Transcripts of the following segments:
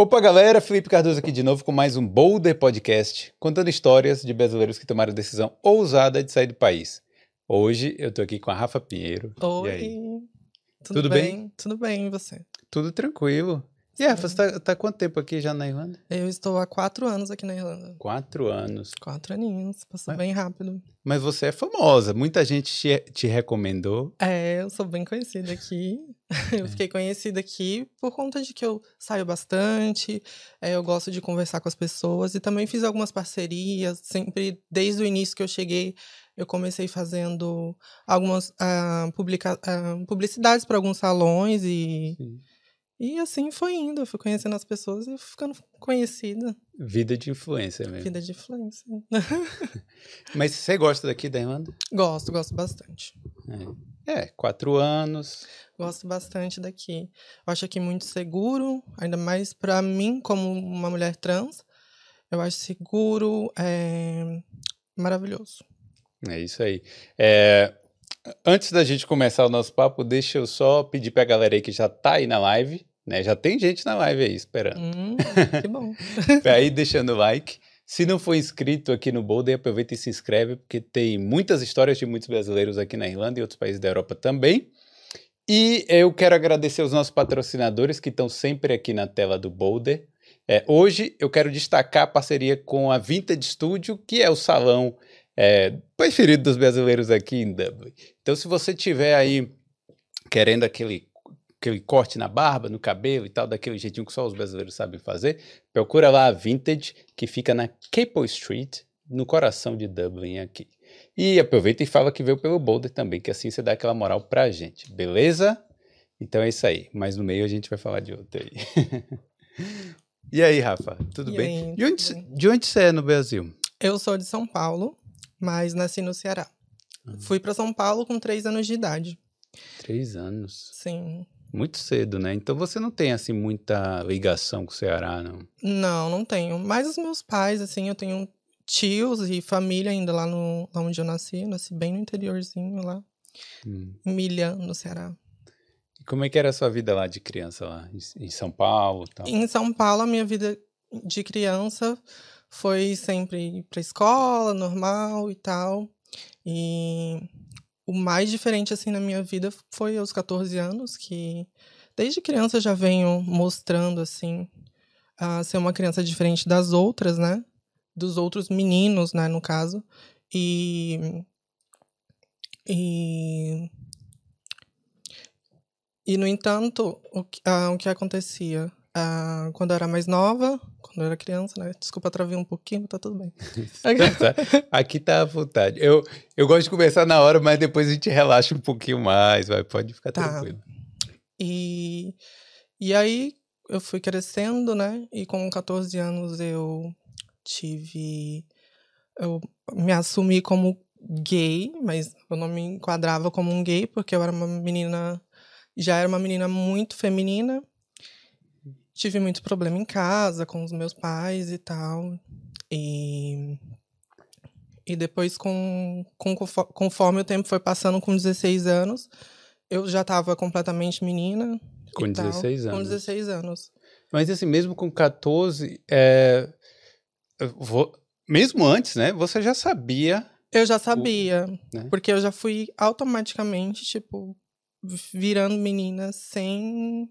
Opa, galera, Felipe Cardoso aqui de novo com mais um Boulder Podcast, contando histórias de brasileiros que tomaram a decisão ousada de sair do país. Hoje eu tô aqui com a Rafa Pinheiro. Oi. Tudo, Tudo bem? bem? Tudo bem, e você? Tudo tranquilo. E Rafa, você tá, tá quanto tempo aqui já na Irlanda? Eu estou há quatro anos aqui na Irlanda. Quatro anos. Quatro aninhos, passou Mas- bem rápido. Mas você é famosa, muita gente te, te recomendou. É, eu sou bem conhecida aqui. É. Eu fiquei conhecida aqui por conta de que eu saio bastante, é, eu gosto de conversar com as pessoas e também fiz algumas parcerias. Sempre, desde o início que eu cheguei, eu comecei fazendo algumas ah, publica- ah, publicidades para alguns salões e, Sim. E assim foi indo. Eu fui conhecendo as pessoas e ficando conhecida. Vida de influência mesmo. Vida de influência. Mas você gosta daqui da Irlanda? Gosto, gosto bastante. É. É, quatro anos. Gosto bastante daqui. Eu acho aqui muito seguro, ainda mais pra mim, como uma mulher trans. Eu acho seguro, é maravilhoso. É isso aí. É, antes da gente começar o nosso papo, deixa eu só pedir pra galera aí que já tá aí na live, né? Já tem gente na live aí esperando. Hum, que bom. Pra ir deixando o like. Se não for inscrito aqui no Boulder, aproveita e se inscreve, porque tem muitas histórias de muitos brasileiros aqui na Irlanda e outros países da Europa também. E eu quero agradecer os nossos patrocinadores que estão sempre aqui na tela do Boulder. É, hoje eu quero destacar a parceria com a Vintage Studio, que é o salão é, preferido dos brasileiros aqui em Dublin. Então, se você tiver aí querendo aquele, aquele corte na barba, no cabelo e tal, daquele jeitinho que só os brasileiros sabem fazer, procura lá a Vintage, que fica na Capel Street, no coração de Dublin aqui. E aproveita e fala que veio pelo Boulder também, que assim você dá aquela moral pra gente, beleza? Então é isso aí. Mas no meio a gente vai falar de outro aí. e aí, Rafa, tudo E bem? aí, de, onde, tudo bem? de onde você é no Brasil? Eu sou de São Paulo, mas nasci no Ceará. Fui pra São Paulo com três anos de idade. Três anos. Sim. Muito cedo, né? Então você não tem, assim, muita ligação com o Ceará, não? Não, não tenho. Mas os meus pais, assim, eu tenho tios e família ainda lá, no, lá onde eu nasci. Eu nasci bem no interiorzinho lá, Hum. em Milhã, no Ceará. E como é que era a sua vida lá de criança, lá em- São Paulo tal? Em São Paulo, a minha vida de criança foi sempre pra escola, normal e tal. E o mais diferente, assim, na minha vida foi aos 14 anos, que desde criança já venho mostrando, assim, a ser uma criança diferente das outras, né? Dos outros meninos, né, no caso. E. E. E, no entanto, o que, ah, o que acontecia? Ah, quando eu era mais nova, quando eu era criança, né? Desculpa, travei um pouquinho, tá tudo bem. Tá? Aqui tá à vontade. Eu, eu gosto de conversar na hora, mas depois a gente relaxa um pouquinho mais, vai, pode ficar Tá. tranquilo. E, e aí eu fui crescendo, né? E com 14 anos eu tive. Eu me assumi como gay, mas eu não me enquadrava como um gay, porque eu era uma menina. Já era uma menina muito feminina. Tive muito problema em casa com os meus pais e tal. E. E depois, com, com, conforme o tempo foi passando, com 16 anos, eu já estava completamente menina. Com tal, 16 Com anos. 16 anos. Mas assim, mesmo com 14, é, vou- mesmo antes, né? Você já sabia, Eu já sabia, né? porque eu já fui automaticamente, tipo, virando menina sem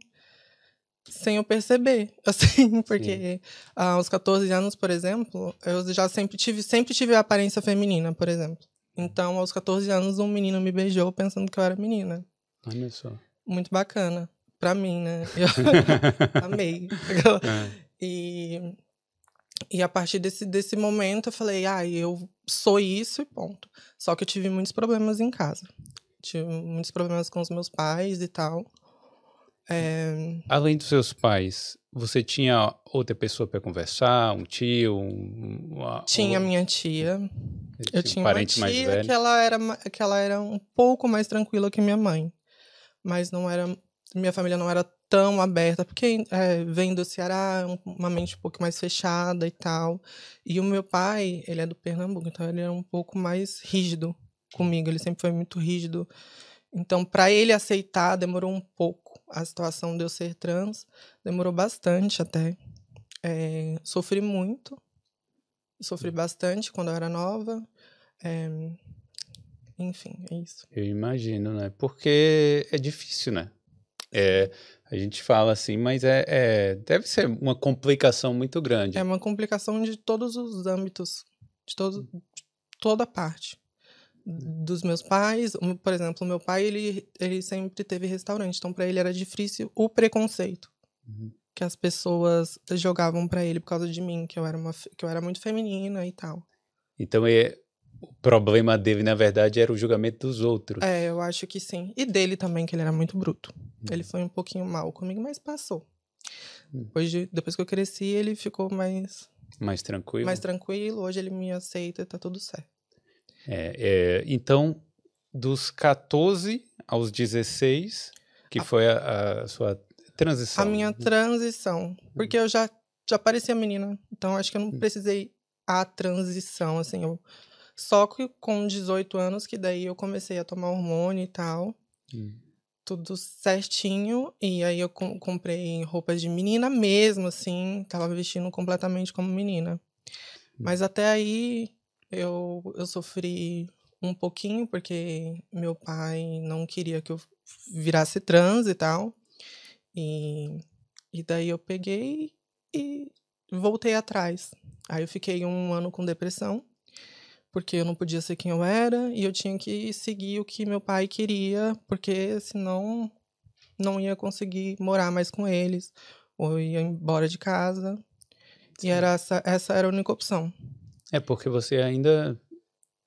sem eu perceber, assim, porque ah, aos 14 anos, por exemplo, eu já sempre tive, sempre tive a aparência feminina, por exemplo. Então, aos 14 anos, um menino me beijou pensando que eu era menina. Olha só. Muito bacana. Pra mim, né? Eu amei. É. E, e a partir desse, desse momento eu falei, ah, eu sou isso e ponto. Só que eu tive muitos problemas em casa. Tive muitos problemas com os meus pais e tal. É, Além dos seus pais, você tinha outra pessoa para conversar, um tio, um, uma- tinha ou- minha tia. Eu um tinha parente uma mais tia velho. que ela, era, que ela era um pouco mais tranquila que minha mãe. Mas não era. Minha família não era tão aberta, porque é, vem do Ceará, um- uma mente um pouco mais fechada e tal. E o meu pai, ele é do Pernambuco, então ele é um pouco mais rígido comigo. Ele sempre foi muito rígido. Então, para ele aceitar, demorou um pouco. A situação de eu ser trans demorou bastante até. É, sofri muito, sofri bastante quando eu era nova. É, enfim, é isso. Eu imagino, né? Porque é difícil, né? É, a gente fala assim, mas é, é, deve ser uma complicação muito grande. É uma complicação de todos os âmbitos, de, todo, de toda parte. Dos meus pais, por exemplo, meu pai, ele, ele sempre teve restaurante, então para ele era difícil o preconceito uhum. que as pessoas jogavam para ele por causa de mim, que eu era uma que eu era muito feminina e tal. Então é, o problema dele, na verdade, era o julgamento dos outros. É, eu acho que sim. E dele também, que ele era muito bruto. Hum. Ele foi um pouquinho mal comigo, mas passou. Hum. Depois, de, depois que eu cresci, ele ficou mais. Mais tranquilo? Mais tranquilo. Hoje ele me aceita e tá tudo certo. É, é, então, dos 14 aos 16, que a, foi a, a, sua transição? A minha transição. Porque eu já, já parecia menina. Então, acho que eu não hum. precisei a transição, assim. Eu só que com 18 anos, que daí eu comecei a tomar hormônio e tal. Hum. Tudo certinho. E aí eu comprei roupas de menina mesmo, assim. Tava vestindo completamente como menina. Hum. Mas até aí eu, eu sofri um pouquinho, porque meu pai não queria que eu virasse trans e tal. E, e daí eu peguei e voltei atrás. Aí eu fiquei um ano com depressão porque eu não podia ser quem eu era e eu tinha que seguir o que meu pai queria, porque senão não ia conseguir morar mais com eles ou ia embora de casa. Sim. E era essa, essa era a única opção. É porque você ainda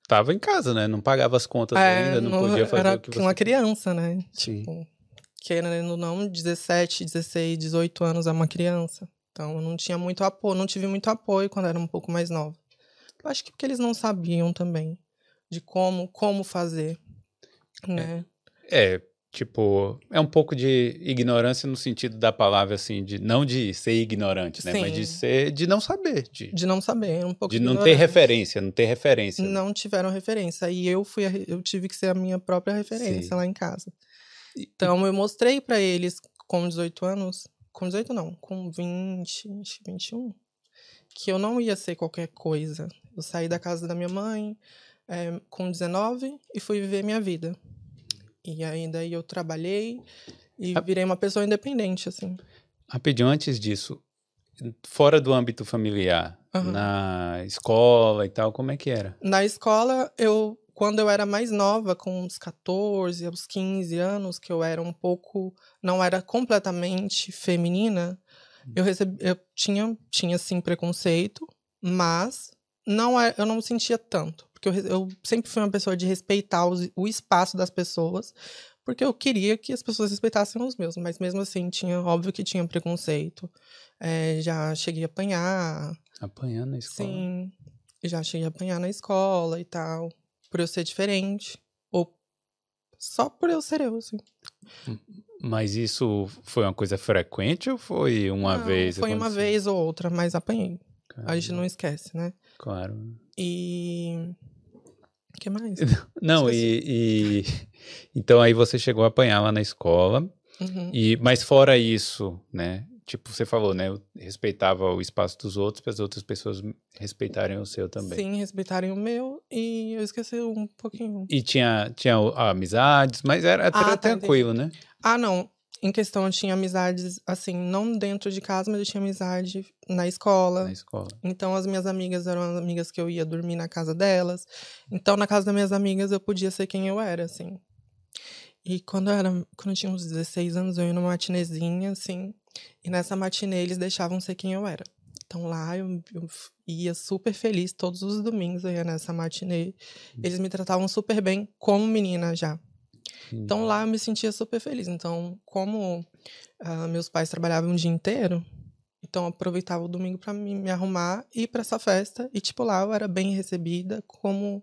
estava em casa, né? Não pagava as contas é, ainda, não, não, podia fazer era o que você... uma criança, né? Sim. Tipo, querendo ou não, 17, 16, 18 anos é uma criança. Então, eu não tinha muito apoio, não tive muito apoio quando era um pouco mais nova. Eu acho que porque eles não sabiam também de como, como fazer, né? É, é, tipo, é um pouco de ignorância no sentido da palavra, assim, de não de ser ignorante, né? Sim. Mas de ser, de não saber. De, de não saber, um pouco De não ter referência, não ter referência. Não né? tiveram referência. E eu fui, a, eu tive que ser a minha própria referência Sim. lá em casa. Então, eu mostrei para eles com 18 anos, com 18 não, com 20, 21, que eu não ia ser qualquer coisa. Eu saí da casa da minha mãe é, com 19 e fui viver minha vida. E aí daí eu trabalhei e virei uma pessoa independente, assim. Rapidinho, antes disso, fora do âmbito familiar, uhum. na escola e tal, como é que era? Na escola, eu quando eu era mais nova, com uns 14, uns 15 anos, que eu era um pouco, não era completamente feminina, eu recebi, eu tinha, tinha sim preconceito, mas não é, eu não sentia tanto, porque eu, eu sempre fui uma pessoa de respeitar os, o espaço das pessoas, porque eu queria que as pessoas respeitassem os meus, mas mesmo assim tinha, óbvio que tinha preconceito. É, já cheguei a apanhar. Apanhar na escola? Sim, já cheguei a apanhar na escola e tal, por eu ser diferente, ou só por eu ser eu, assim. Hum, mas isso foi uma coisa frequente ou foi uma não, vez? Foi uma vez ou outra, mas apanhei. Caramba. A gente não esquece, né? Claro. E. O que mais? Não, e, e, Então aí você chegou a apanhar lá na escola. Uhum. E, mas fora isso, né? Tipo, você falou, né? Eu respeitava o espaço dos outros para as outras pessoas respeitarem o seu também. Sim, respeitarem o meu e eu esqueci um pouquinho. E tinha, tinha amizades, mas era, era ah, tá, tranquilo, entendi. né? Ah, não em questão, eu tinha amizades, assim, não dentro de casa, mas eu tinha amizade na escola. Na escola. Então, as minhas amigas eram as amigas que eu ia dormir na casa delas. Então, na casa das minhas amigas, eu podia ser quem eu era, assim. E quando eu, era, quando eu tinha uns 16 anos, eu ia numa matinezinha, assim. E nessa matinê, eles deixavam ser quem eu era. Então, lá eu, eu ia super feliz. Todos os domingos eu ia nessa matinê. Eles me tratavam super bem como menina já. Então lá eu me sentia super feliz. Então, como uh, meus pais trabalhavam o dia inteiro, então eu aproveitava o domingo para me, me, arrumar e ir para essa festa. E, tipo, lá eu era bem recebida, como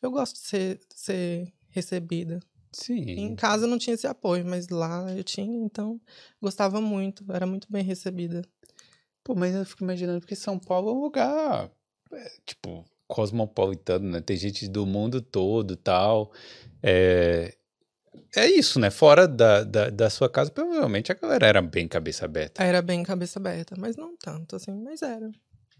eu gosto de ser, ser recebida. Sim. Em casa não tinha esse apoio, mas lá eu tinha, então gostava muito, era muito bem recebida. Pô, mas eu fico imaginando que São Paulo é um lugar, é, tipo, cosmopolitano, né? Tem gente do mundo todo tal. É, é isso, né? Fora da, da, da, sua casa, provavelmente a galera era bem cabeça aberta. Era bem cabeça aberta, mas não tanto, assim, mas era.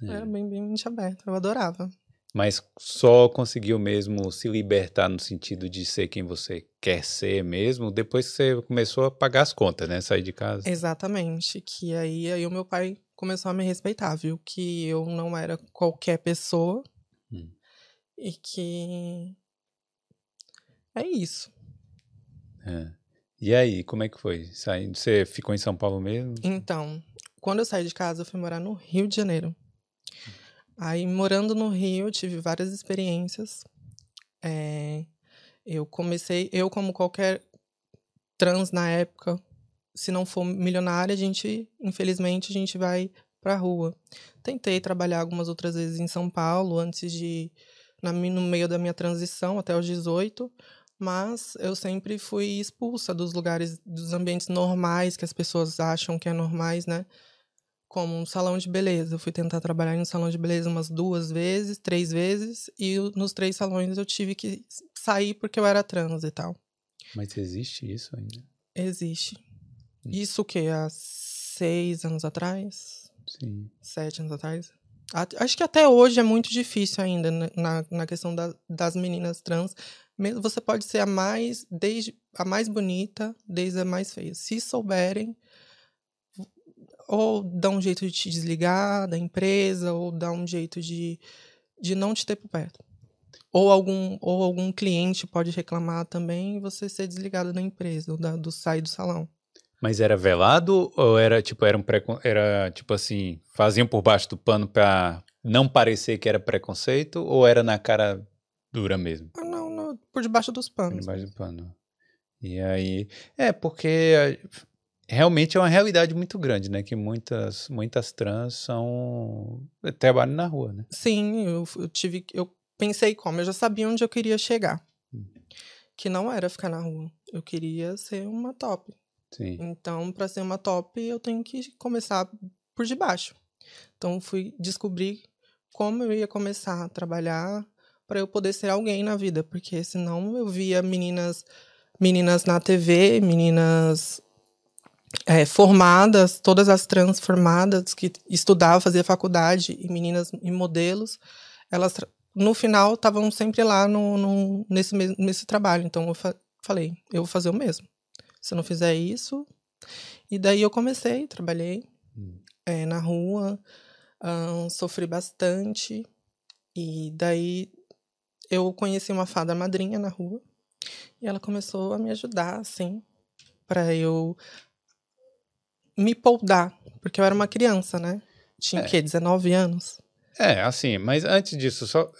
É. Era bem, bem mente aberta, eu adorava. Mas só conseguiu mesmo se libertar no sentido de ser quem você quer ser mesmo depois que você começou a pagar as contas, né? Sair de casa. Exatamente. Que aí, aí o meu pai começou a me respeitar, viu? Que eu não era qualquer pessoa. Hum. E que. É isso. É. E aí, como é que foi? Você ficou em São Paulo mesmo? Então, quando eu saí de casa, eu fui morar no Rio de Janeiro. Aí, morando no Rio, tive várias experiências. É, eu comecei, eu como qualquer trans na época, se não for milionária, a gente, infelizmente, a gente vai pra rua. Tentei trabalhar algumas outras vezes em São Paulo, antes de, na, no meio da minha transição, até os 18, mas eu sempre fui expulsa dos lugares, dos ambientes normais que as pessoas acham que é normais, né? Como um salão de beleza. Eu fui tentar trabalhar em um salão de beleza umas duas vezes, três vezes, e nos três salões eu tive que sair porque eu era trans e tal. Mas existe isso ainda? Existe. Hum. Isso o quê? Há seis anos atrás? Sim. Sete anos atrás? Acho que até hoje é muito difícil ainda né, na, na questão da, das meninas trans você pode ser a mais, desde a mais bonita, desde a mais feia. Se souberem, ou dá um jeito de te desligar da empresa, ou dá um jeito de, de não te ter por perto. Ou algum, ou algum cliente pode reclamar também você ser desligado da empresa, ou da, do sair do salão. Mas era velado ou era tipo era um precon... era tipo assim, faziam por baixo do pano para não parecer que era preconceito ou era na cara dura mesmo? Por debaixo dos panos. Por debaixo do pano. E aí. É, porque realmente é uma realidade muito grande, né? Que muitas, muitas trans são. trabalham na rua, né? Sim, eu, eu tive. Eu pensei como, eu já sabia onde eu queria chegar. Hum. Que não era ficar na rua. Eu queria ser uma top. Sim. Então, para ser uma top, eu tenho que começar por debaixo. Então, fui descobrir como eu ia começar a trabalhar para eu poder ser alguém na vida, porque senão eu via meninas meninas na TV, meninas é, formadas, todas as transformadas que estudavam, faziam faculdade, e meninas e modelos, elas no final estavam sempre lá no, no, nesse, nesse trabalho. Então eu fa falei, eu vou fazer o mesmo. Se eu não fizer isso. E daí eu comecei, trabalhei hum. é, na rua, sofri bastante. E daí eu conheci uma fada madrinha na rua e ela começou a me ajudar, assim, para eu me poldar, porque eu era uma criança, né? Tinha o é. quê? 19 anos? É, assim, mas antes disso, só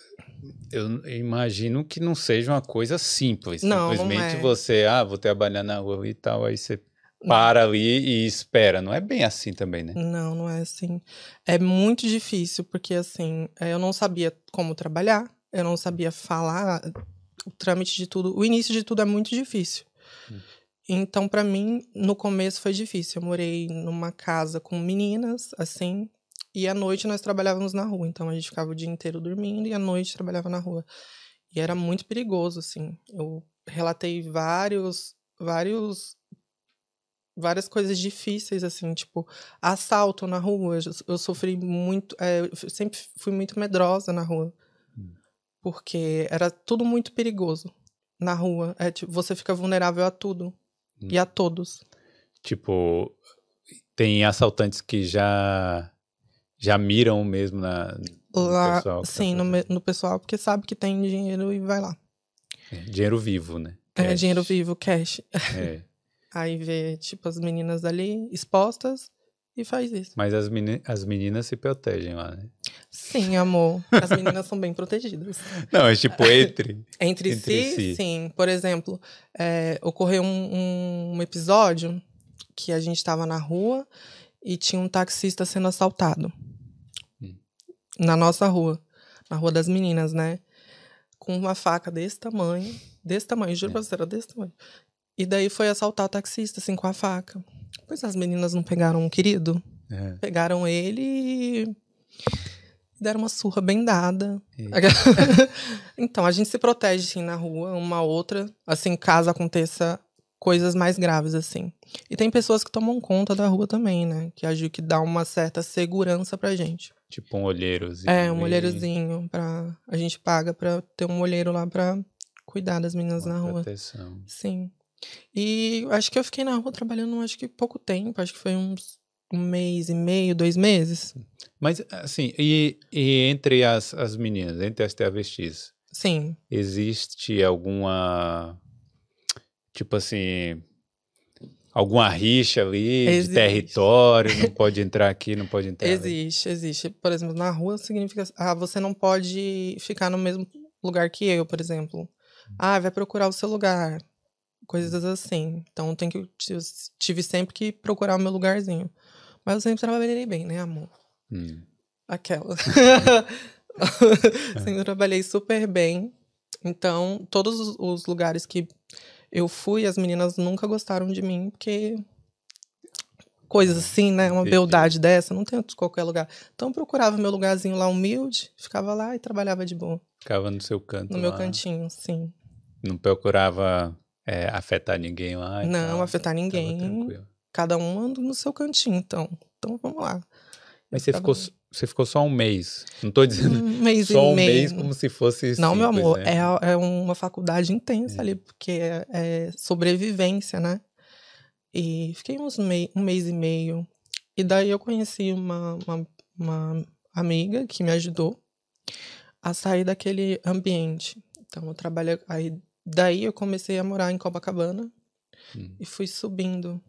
eu imagino que não seja uma coisa simples. Não, Simplesmente não é. você, ah, vou trabalhar na rua e tal, aí você para não. ali e espera. Não é bem assim também, né? Não, não é assim. É muito difícil, porque assim, eu não sabia como trabalhar eu não sabia falar, o trâmite de tudo, o início de tudo é muito difícil. Hum. Então, para mim, no começo foi difícil. Eu morei numa casa com meninas, assim, e à noite nós trabalhávamos na rua. Então, a gente ficava o dia inteiro dormindo e à noite trabalhava na rua. E era muito perigoso, assim. Eu relatei vários, vários, várias coisas difíceis, assim, tipo, assalto na rua. Eu, eu sofri muito, é, eu sempre fui muito medrosa na rua porque era tudo muito perigoso na rua. É, tipo, você fica vulnerável a tudo hum. e a todos. Tipo, tem assaltantes que já já miram mesmo na no lá, pessoal. Tá sim, tá no, no, pessoal, porque sabe que tem dinheiro e vai lá. É, dinheiro vivo, né? É, cash. É, dinheiro vivo, cash. É. Aí vê, tipo, as meninas ali expostas e faz isso. Mas as, meni as meninas se protegem lá, né? Sim, amor. As meninas são bem protegidas. Não, é tipo entre. entre, entre si, si, sim. Por exemplo, é, ocorreu um, um, episódio que a gente estava na rua e tinha um taxista sendo assaltado. Hum. Na nossa rua. Na rua das meninas, né? Com uma faca desse tamanho. Desse tamanho, juro é. pra você, era desse tamanho. E daí foi assaltar o taxista, assim, com a faca. Pois as meninas não pegaram o querido? É. Pegaram ele e deram uma surra bem dada. então, a gente se protege, sim, na rua, uma outra. Assim, caso aconteça coisas mais graves, assim. E tem pessoas que tomam conta da rua também, né? Que acho que dá uma certa segurança pra gente. Tipo um olheirozinho. É, um olheirozinho. Pra... A gente paga pra ter um olheiro lá pra cuidar das meninas uma na rua. proteção. Sim. E acho que eu fiquei na rua trabalhando, acho que pouco tempo. Acho que foi uns um mês e meio, dois meses. Mas, assim, e, e entre as, as meninas, entre as travestis, Sim. existe alguma. Tipo assim. Alguma rixa ali Existe. de território, não pode entrar aqui, não pode entrar ali. Existe, existe. Por exemplo, na rua significa. Ah, você não pode ficar no mesmo lugar que eu, por exemplo. Ah, vai procurar o seu lugar. Coisas assim. Então tem que. Tive sempre que procurar o meu lugarzinho. Mas eu sempre trabalhei bem, né, amor? Hum. Aquela. sempre trabalhei super bem. Então, todos os- lugares que eu fui, as meninas nunca gostaram de mim, porque. Coisas assim, né? Uma beldade dessa, não tem em qualquer lugar. Então, eu procurava meu lugarzinho lá humilde, ficava lá e trabalhava de boa. Ficava no seu canto. No meu lá, cantinho, sim. Não procurava é, afetar ninguém lá. Não tal, afetar ninguém. Cada um anda no seu cantinho, então. Então, vamos lá. Mas você ficou, você ficou só um mês. Não tô dizendo Um mês só e um meio. mês como se fosse. Não, meu simples, amor, né? é, é uma faculdade intensa É. ali, porque é, é sobrevivência, né? E fiquei uns mei, um mês e meio. E daí eu conheci uma, uma, uma amiga que me ajudou a sair daquele ambiente. Então eu trabalhei. Aí, daí eu comecei a morar em Copacabana Hum. e fui subindo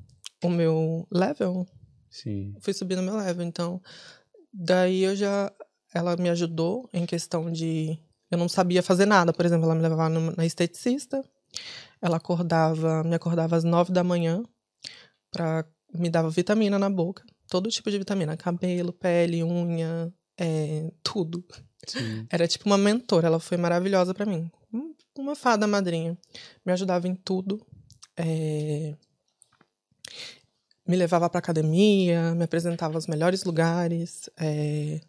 o meu level. Sim. fui subindo meu level. Então, daí eu já. Ela me ajudou em questão de. Eu não sabia fazer nada. Por exemplo, ela me levava na esteticista. Ela acordava, me acordava às nove da manhã pra me dava vitamina na boca. Todo tipo de vitamina. Cabelo, pele, unha, é, tudo. Sim. Era tipo uma mentora. Ela foi maravilhosa pra mim. Um- Uma fada madrinha. Me ajudava em tudo. É, Me levava pra academia, me apresentava aos melhores lugares. É...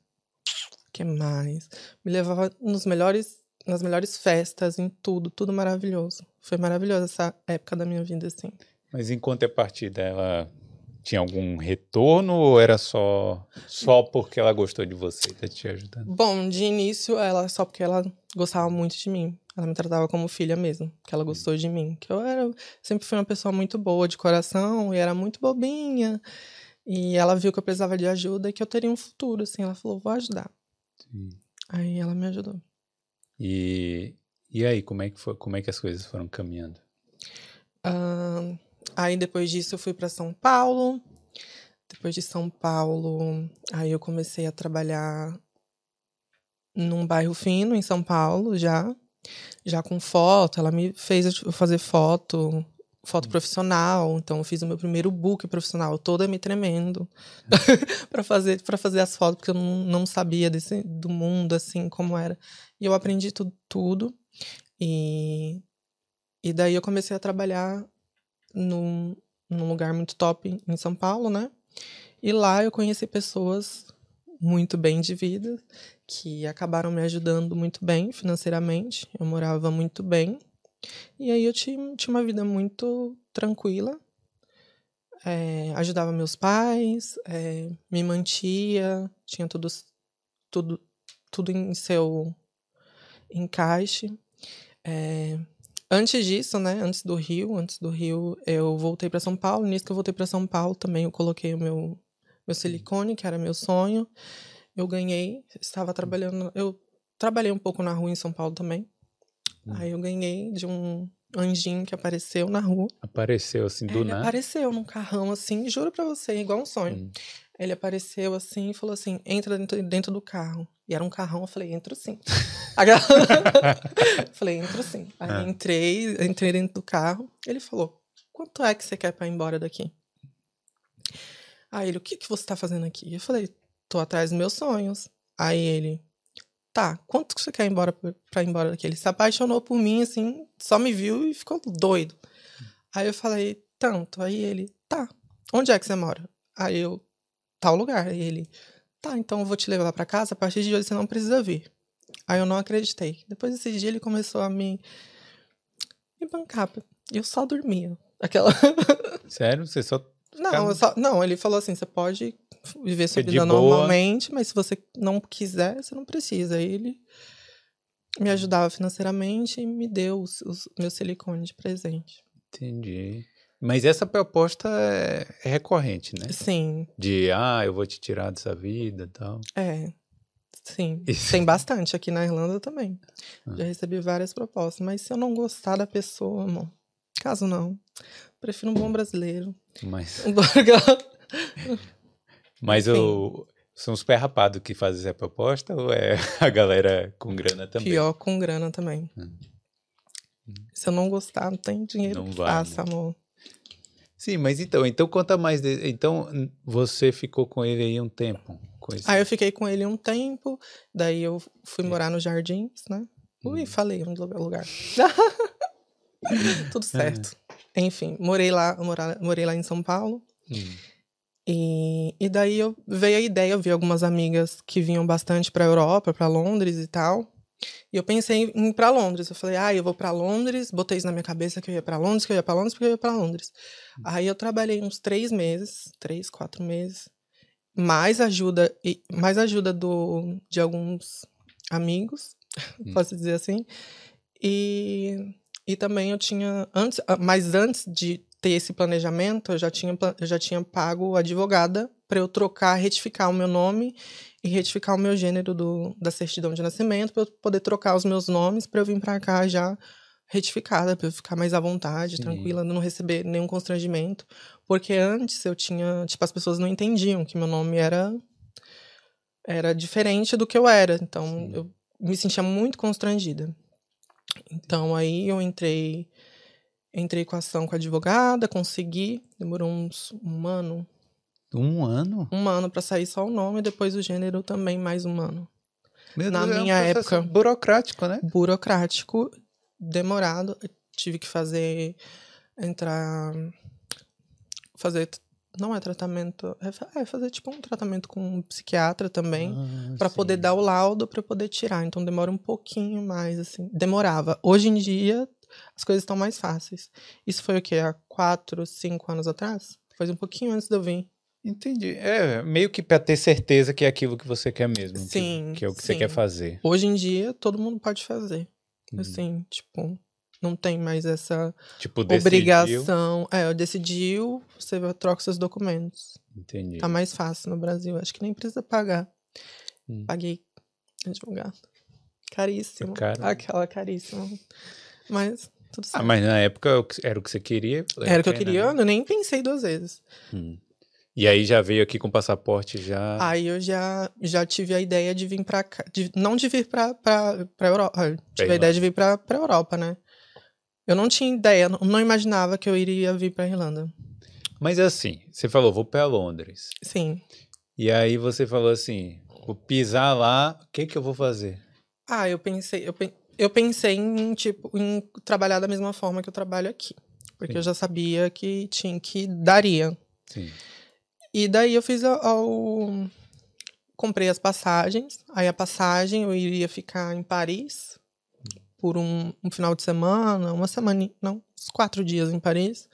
que mais? Me levava nos melhores, nas melhores festas, em tudo, tudo maravilhoso. Foi maravilhosa essa época da minha vida, assim. Mas em contrapartida, ela tinha algum retorno ou era só só porque ela gostou de você, tá te ajudando? Bom, de início, ela só porque ela gostava muito de mim. Ela me tratava como filha mesmo, que ela gostou de mim. Que eu era, sempre fui uma pessoa muito boa de coração e era muito bobinha. E ela viu que eu precisava de ajuda e que eu teria um futuro, assim. Ela falou, vou ajudar. Sim. Aí ela me ajudou. E, e aí, como é que foi, como é que as coisas foram caminhando? Ahn, aí depois disso eu fui para São Paulo. Depois de São Paulo, aí eu comecei a trabalhar num bairro fino em São Paulo já, já com foto. Ela me fez fazer foto, foto profissional. Então eu fiz o meu primeiro book profissional, toda me tremendo para fazer para fazer as fotos porque eu não, não sabia desse do mundo assim como era. E eu aprendi tudo, tudo e e daí eu comecei a trabalhar num, num lugar muito top em São Paulo, né? E lá eu conheci pessoas muito bem de vida, que acabaram me ajudando muito bem financeiramente. Eu morava muito bem. E aí eu tinha, tinha uma vida muito tranquila. É, ajudava meus pais, é, me mantia, tinha tudo, tudo, tudo em seu encaixe. É, Antes disso, né, antes do Rio, antes do Rio, eu voltei para São Paulo. Nisso que eu voltei para São Paulo, também eu coloquei o meu meu silicone, que era meu sonho. Eu ganhei, estava trabalhando, eu trabalhei um pouco na rua em São Paulo também. Hum. Aí eu ganhei de um anjinho que apareceu na rua. Apareceu assim do Ele nada. apareceu num carrão assim, juro pra você, igual um sonho. Hum. Ele apareceu assim e falou assim: entra dentro, dentro do carro. E era um carrão, eu falei, entro sim. Falei, entro sim. Aí Ah. entrei, entrei dentro do carro. Ele falou: quanto é que você quer pra ir embora daqui? Aí ele, o que, que você tá fazendo aqui? Eu falei, tô atrás dos meus sonhos. Aí ele, tá, quanto que você quer ir embora pra ir embora daqui? Ele se apaixonou por mim, assim, só me viu e ficou doido. Aí eu falei, tanto. Aí ele, tá, onde é que você mora? Aí eu, tal lugar. Aí ele, tá, então eu vou te levar pra casa, a partir de hoje você não precisa vir. Aí eu não acreditei. Depois desse dia ele começou a me, me bancar. E eu só dormia. Aquela. Sério? Você só. Não, só- não, ele falou assim: você pode viver sua vida boa. normalmente, mas se você não quiser, você não precisa. Aí ele me ajudava financeiramente e me deu os, os meus silicones de presente. Entendi. Mas essa proposta é, é recorrente, né? Sim, De, ah, eu vou te tirar dessa vida e tal. é. Sim. Isso. Tem bastante aqui na Irlanda também. Ah. Já recebi várias propostas. Mas se eu não gostar da pessoa, amor, caso não, prefiro um bom brasileiro. Mas, Um bom- mas Enfim. o, são os pé rapados que fazem essa proposta ou é a galera com grana também? Pior com grana também. Hum. Se eu não gostar, não tem dinheiro Não que vai, faça, né? amor. Sim, mas então, então conta mais. De, então, n- você ficou com ele aí um tempo? Esse... Aí eu fiquei com ele um tempo, daí eu fui morar nos Jardins, né? Ui, Hum. falei um lugar. lugar. Tudo certo. Enfim, morei lá, mora- morei lá em São Paulo. Hum. E, e daí eu veio a ideia, eu vi algumas amigas que vinham bastante pra Europa, pra Londres e tal. E eu pensei em ir pra Londres. Eu falei, ah, eu vou pra Londres. Botei isso na minha cabeça que eu ia pra Londres, que eu ia pra Londres, porque eu ia pra Londres. Aí eu trabalhei uns três meses, três, quatro meses. Mais ajuda, e- mais ajuda do, de alguns amigos, Hum. posso dizer assim. E, e também eu tinha, antes, ah, mas antes de ter esse planejamento, eu já tinha, eu já tinha pago advogada para eu trocar, retificar o meu nome e retificar o meu gênero do, da certidão de nascimento, para eu poder trocar os meus nomes, para eu vir para cá já retificada, para eu ficar mais à vontade, Sim. tranquila, não receber nenhum constrangimento. Porque antes eu tinha, tipo, as pessoas não entendiam que meu nome era era diferente do que eu era. Então Sim. eu me sentia muito constrangida. Então aí eu entrei entrei com a ação com a advogada, consegui, demorou uns um ano, Um ano? um ano para sair só o nome, depois o gênero também mais um ano. Meu Na Deus, é um minha época- Burocrático, né? Burocrático, demorado, eu tive que fazer entrar fazer não é tratamento, é é fazer tipo um tratamento com um psiquiatra também. Ah, Pra poder dar o laudo eu poder tirar. Então demora um pouquinho mais, assim. Demorava. Hoje em dia, as coisas estão mais fáceis. Isso foi o quê? Há quatro, cinco anos atrás? Foi um pouquinho antes de eu vir. Entendi. É, meio que pra ter certeza que é aquilo que você quer mesmo. que- Sim, Que, é o que você sim. quer fazer. Hoje em dia, todo mundo pode fazer. Uhum. Assim, tipo, não tem mais essa Tipo, decidiu. obrigação. É, decidiu, você vai- troca seus documentos. Entendi. Tá mais fácil no Brasil. Acho que nem precisa pagar. Hum. Paguei advogado. Caríssimo. Aquela caríssima. Mas tudo certo. Ah, mas na época era o que você queria? Era a o que eu queria, né? eu nem pensei duas vezes. Hum. E aí já veio aqui com passaporte já. Aí eu já, já tive a ideia de vir pra cá. de- não de vir pra, pra, pra Europa. ah, Tive a Irlanda. ideia de vir pra, pra Europa, né? Eu não tinha ideia, não, não imaginava que eu iria vir pra Irlanda. Mas assim, você falou, vou pra Londres. Sim. E aí você falou assim, vou pisar lá, o que que eu vou fazer? Ah, eu pensei, eu, eu pensei em, tipo, em trabalhar da mesma forma que eu trabalho aqui. Porque Sim. eu já sabia que tinha que daria. Sim. E daí eu fiz a- ao. Comprei as passagens. Aí a passagem eu iria ficar em Paris por um, um final de semana, uma semana, não, uns quatro dias em Paris.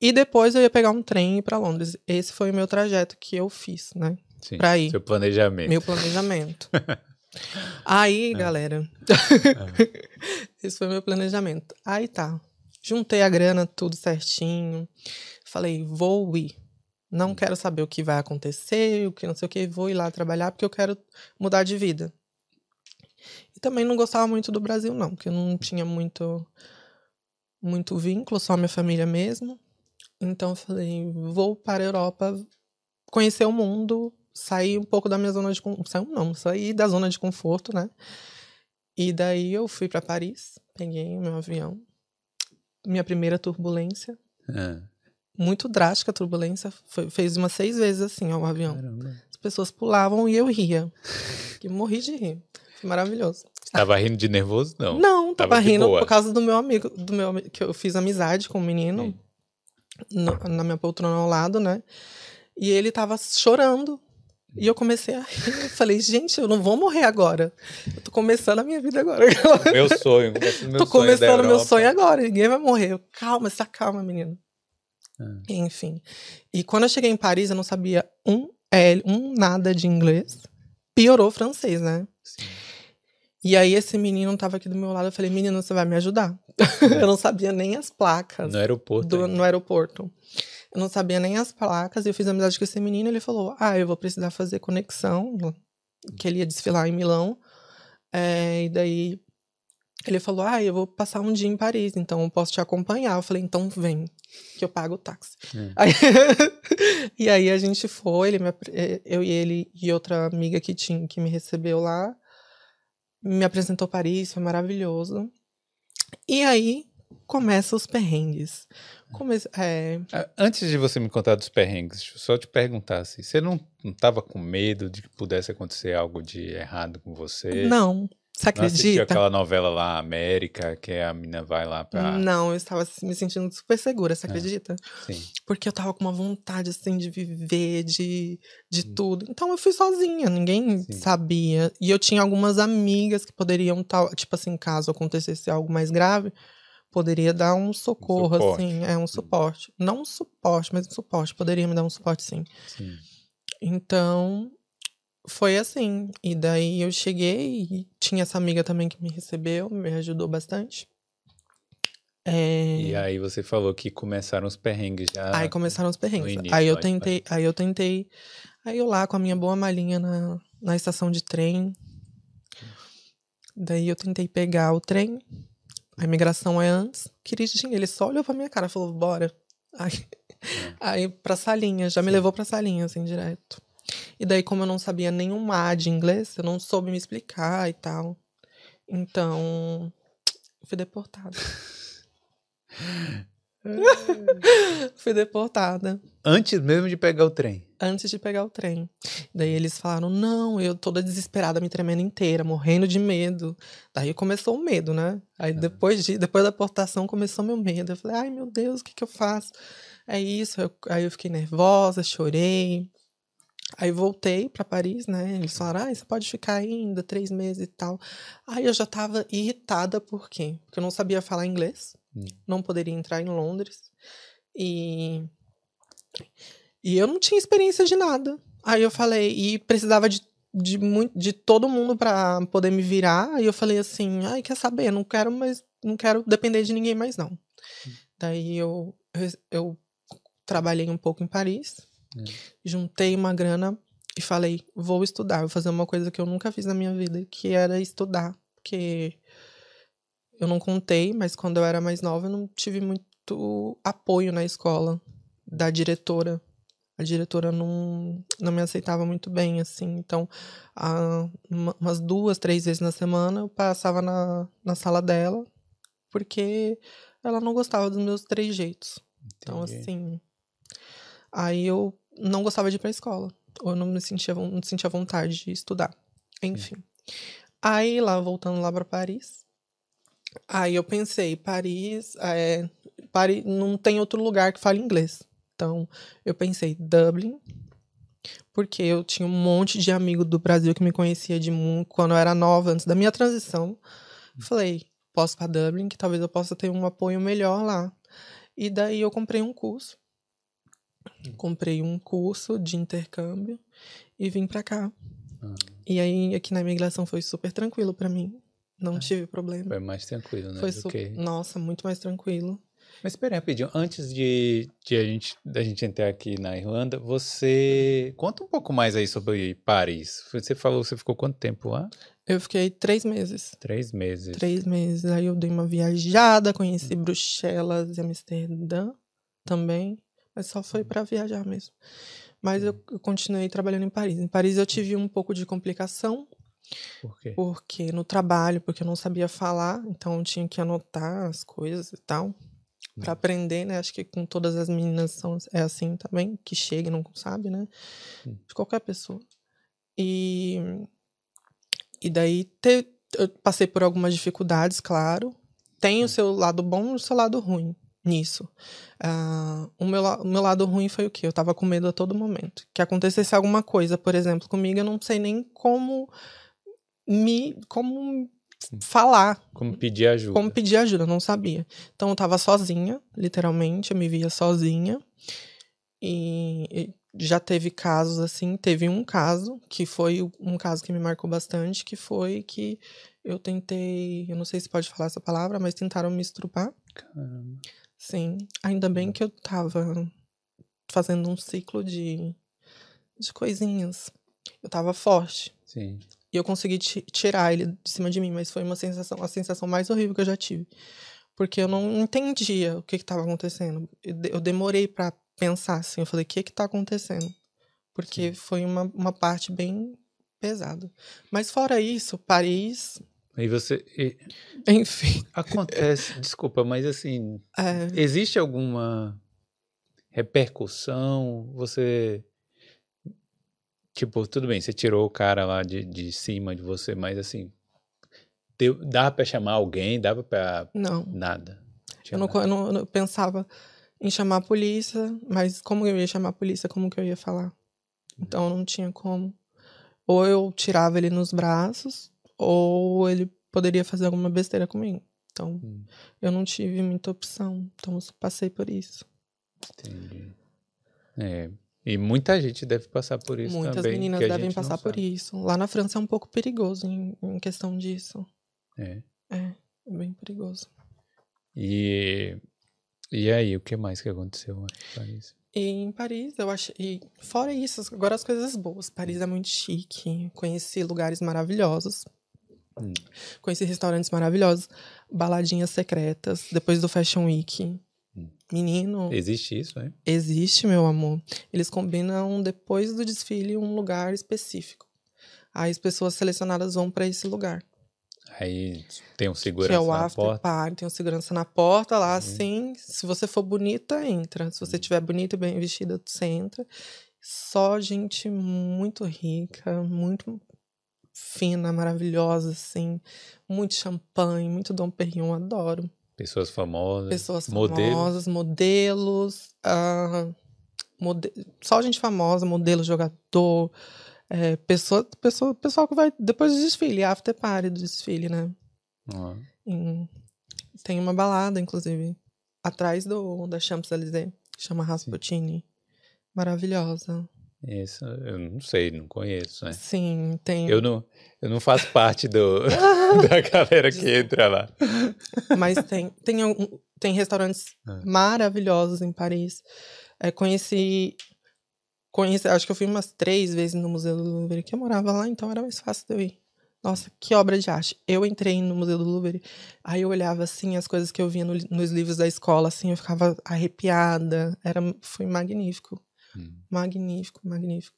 E depois eu ia pegar um trem e ir pra Londres. Esse foi o meu trajeto que eu fiz, né? Sim. Pra ir. Seu planejamento. Meu planejamento. Aí, galera. Esse foi meu planejamento. Aí tá. Juntei a grana, tudo certinho. Falei, vou ir. Não quero saber o que vai acontecer, o que não sei o que, vou ir lá trabalhar porque eu quero mudar de vida. E também não gostava muito do Brasil, não, porque eu não tinha muito, muito vínculo, só minha família mesmo. Então eu falei, vou para a Europa conhecer o mundo, sair um pouco da minha zona de conforto. Não, sair da zona de conforto, né? E daí eu fui para Paris, peguei o meu avião. Minha primeira turbulência. Ah, Muito drástica a turbulência. Foi, fez umas seis vezes assim, ó, o avião. caramba. As pessoas pulavam e eu ria. Que morri de rir. Foi maravilhoso. Você tava rindo de nervoso? Não. Não, tava, tava rindo boa. por causa do meu amigo, do meu que eu fiz amizade com o menino no- na minha poltrona ao lado, né? E ele tava chorando. E eu comecei a rir. Eu falei, gente, eu não vou morrer agora. Eu tô começando a minha vida agora. Meu sonho, meu tô sonho. começando meu sonho agora. Ninguém vai morrer. Eu, calma, se acalma, menino. Ah. Enfim. E quando eu cheguei em Paris, eu não sabia um L, um nada de inglês. Piorou o francês, né? Sim. E aí esse menino tava aqui do meu lado. Eu falei, menino, você vai me ajudar? eu não sabia nem as placas No aeroporto. do, no aeroporto. Eu não sabia nem as placas. E eu fiz amizade com esse menino. Ele falou: Ah, eu vou precisar fazer conexão. Que ele ia desfilar em Milão. É, e daí ele falou: Ah, eu vou passar um dia em Paris, então eu posso te acompanhar. Eu falei: Então vem, que eu pago o táxi. Hum. Aí- e aí a gente foi, ele me eh, eu e ele e outra amiga que tinha que me recebeu lá. Me apresentou Paris, foi maravilhoso. E aí começa os perrengues. Come é, Antes de você me contar dos perrengues, deixa eu só te perguntar assim, você não, não tava com medo de que pudesse acontecer algo de errado com você? Não, você Não assistiu acredita? aquela novela lá, América, que a menina vai lá pra... Não, eu estava me sentindo super segura, você Ah. acredita? Sim. Porque eu tava com uma vontade, assim, de viver, de, de Hum. tudo. Então eu fui sozinha, ninguém Sim. sabia. E eu tinha algumas amigas que poderiam, tal, tipo assim, caso acontecesse algo mais grave, poderia dar um socorro, suporte. assim, é um suporte. Não um suporte, mas um suporte, poderia me dar um suporte, sim. sim. Então, foi assim. E daí eu cheguei e tinha essa amiga também que me recebeu, me ajudou bastante. É... E aí você falou que começaram os perrengues já. Aí começaram os perrengues. início, aí eu tentei, aí eu tentei, aí eu lá com a minha boa malinha na, na estação de trem. Daí eu tentei pegar o trem. A imigração é antes. Queridinho, ele só olhou pra minha cara e falou, bora. Aí, aí pra salinha, já me Sim. levou pra salinha, assim, direto. E daí, como eu não sabia nenhum A de inglês, eu não soube me explicar e tal. Então, fui deportada. fui deportada. Antes mesmo de pegar o trem. Antes de pegar o trem. Daí eles falaram: não, eu toda desesperada, me tremendo inteira, morrendo de medo. Daí começou o medo, né? Aí depois, de, depois da portação começou meu medo. Eu falei: ai meu Deus, o que, que eu faço? É isso. Eu- aí eu fiquei nervosa, chorei. Aí voltei pra Paris, né? Eles falaram: ah, você pode ficar ainda três meses e tal. Aí eu já tava irritada, por quê? Porque eu não sabia falar inglês, Hum. não poderia entrar em Londres. E e eu não tinha experiência de nada. Aí eu falei, e precisava de, de, muito, de todo mundo pra poder me virar. Aí eu falei assim, ai, quer saber? Não quero mais, não quero depender de ninguém mais, não. Daí eu, eu, eu trabalhei um pouco em Paris, Hum. juntei uma grana e falei, vou estudar, vou fazer uma coisa que eu nunca fiz na minha vida, que era estudar. Porque eu não contei, mas quando eu era mais nova, eu não tive muito apoio na escola da diretora. A diretora não, não me aceitava muito bem, assim. Então, a- uma- umas duas, três vezes na semana, eu passava na, na sala dela, porque ela não gostava dos meus três jeitos. Então, Entendi. assim. Aí eu não gostava de ir pra escola. Ou eu não me sentia, não sentia vontade de estudar. Enfim. Aí, lá, voltando lá pra Paris. Aí eu pensei, Paris, é, Paris não tem outro lugar que fale inglês. Então, eu pensei, Dublin. Porque eu tinha um monte de amigo do Brasil que me conhecia de muito quando eu era nova, antes da minha transição. Falei, posso para Dublin, que talvez eu possa ter um apoio melhor lá. E daí eu comprei um curso. Comprei um curso de intercâmbio e vim pra cá. Ah, E aí aqui na imigração foi super tranquilo pra mim. Não tive problema. foi mais tranquilo, né? Foi super, nossa, muito mais tranquilo. Mas espera aí, rapidinho. Antes de, de a gente, da gente entrar aqui na Irlanda, você conta um pouco mais aí sobre Paris. Você falou, você ficou quanto tempo lá? Eu fiquei três meses. Três meses. Três meses. Aí eu dei uma viajada, conheci Bruxelas e Amsterdã também. Mas só foi pra viajar mesmo. Mas eu, eu continuei trabalhando em Paris. Em Paris eu tive um pouco de complicação, Por quê? porque no trabalho, porque eu não sabia falar, então eu tinha que anotar as coisas e tal. Pra aprender, né? Acho que com todas as meninas são, é assim também, que chega e não sabe, né? Hum. De qualquer pessoa. E, e daí te, eu passei por algumas dificuldades, claro. Tem o seu lado bom e o seu lado ruim. nisso. Uh, o, meu, o meu lado ruim foi o quê? Eu tava com medo a todo momento. Que acontecesse alguma coisa, por exemplo, comigo, eu não sei nem como me. como falar. Como pedir ajuda. Como pedir ajuda, eu não sabia. Então eu tava sozinha, literalmente, eu me via sozinha. E, e já teve casos assim, teve um caso que foi um caso que me marcou bastante, que foi que eu tentei, eu não sei se pode falar essa palavra, mas tentaram me estrupar. Caramba. Sim, ainda bem que eu tava fazendo um ciclo de, de coisinhas. Eu tava forte. Sim. E eu consegui tirar ele de cima de mim, mas foi uma sensação, a sensação mais horrível que eu já tive. Porque eu não entendia o que estava acontecendo. Eu demorei para pensar assim. Eu falei, o que que tá acontecendo? Porque Sim. foi uma, uma parte bem pesada. Mas fora isso, Paris. E você. E... Enfim. Acontece, desculpa, mas assim. É... Existe alguma repercussão? Você. Tipo, tudo bem, você tirou o cara lá de, de cima de você, mas assim. Deu, dava pra chamar alguém? Dava pra. Não. Nada. Eu não, eu não, eu pensava em chamar a polícia, mas como eu ia chamar a polícia, como que eu ia falar? Então não tinha como. Ou eu tirava ele nos braços, ou ele poderia fazer alguma besteira comigo. Então hum. eu não tive muita opção. Então eu passei por isso. Entendi. É. E muita gente deve passar por isso Muitas também. Muitas meninas devem passar por isso. Lá na França é um pouco perigoso em, em questão disso. É. É, é bem perigoso. E e aí, o que mais que aconteceu em Paris? E em Paris, eu acho. E fora isso, agora as coisas boas. Paris é muito chique. Conheci lugares maravilhosos. Hum. Conheci restaurantes maravilhosos. Baladinhas secretas. Depois do Fashion Week. Menino. Existe isso, né? Existe, meu amor. Eles combinam depois do desfile um lugar específico. Aí as pessoas selecionadas vão para esse lugar. Aí tem um segurança que é o na after porta. Party, tem um segurança na porta lá, uhum. assim. Se você for bonita, entra. Se você estiver bonita e bem vestida, você entra. Só gente muito rica, muito fina, maravilhosa, assim. Muito champanhe, muito Dom Perignon, adoro. Pessoas famosas. Pessoas famosas, modelos. Uh, mode... Só gente famosa, modelo, jogador. É, pessoa, pessoa, pessoal que vai depois do desfile, after party do desfile, né? Em, tem uma balada, inclusive, atrás do da Champs-Élysées, chama Rasputin. Maravilhosa. Isso, eu não sei, não conheço, né? Sim, tem. Eu não, eu não faço parte do, da galera que entra lá. Mas tem, tem, tem restaurantes ah. maravilhosos em Paris. É, conheci conheci, acho que eu fui umas três vezes no Museu do Louvre, que eu morava lá, então era mais fácil de eu ir. Nossa, que obra de arte. Eu entrei no Museu do Louvre, aí eu olhava assim as coisas que eu via no, nos livros da escola, assim, eu ficava arrepiada. Era, foi magnífico. Hum. Magnífico, magnífico.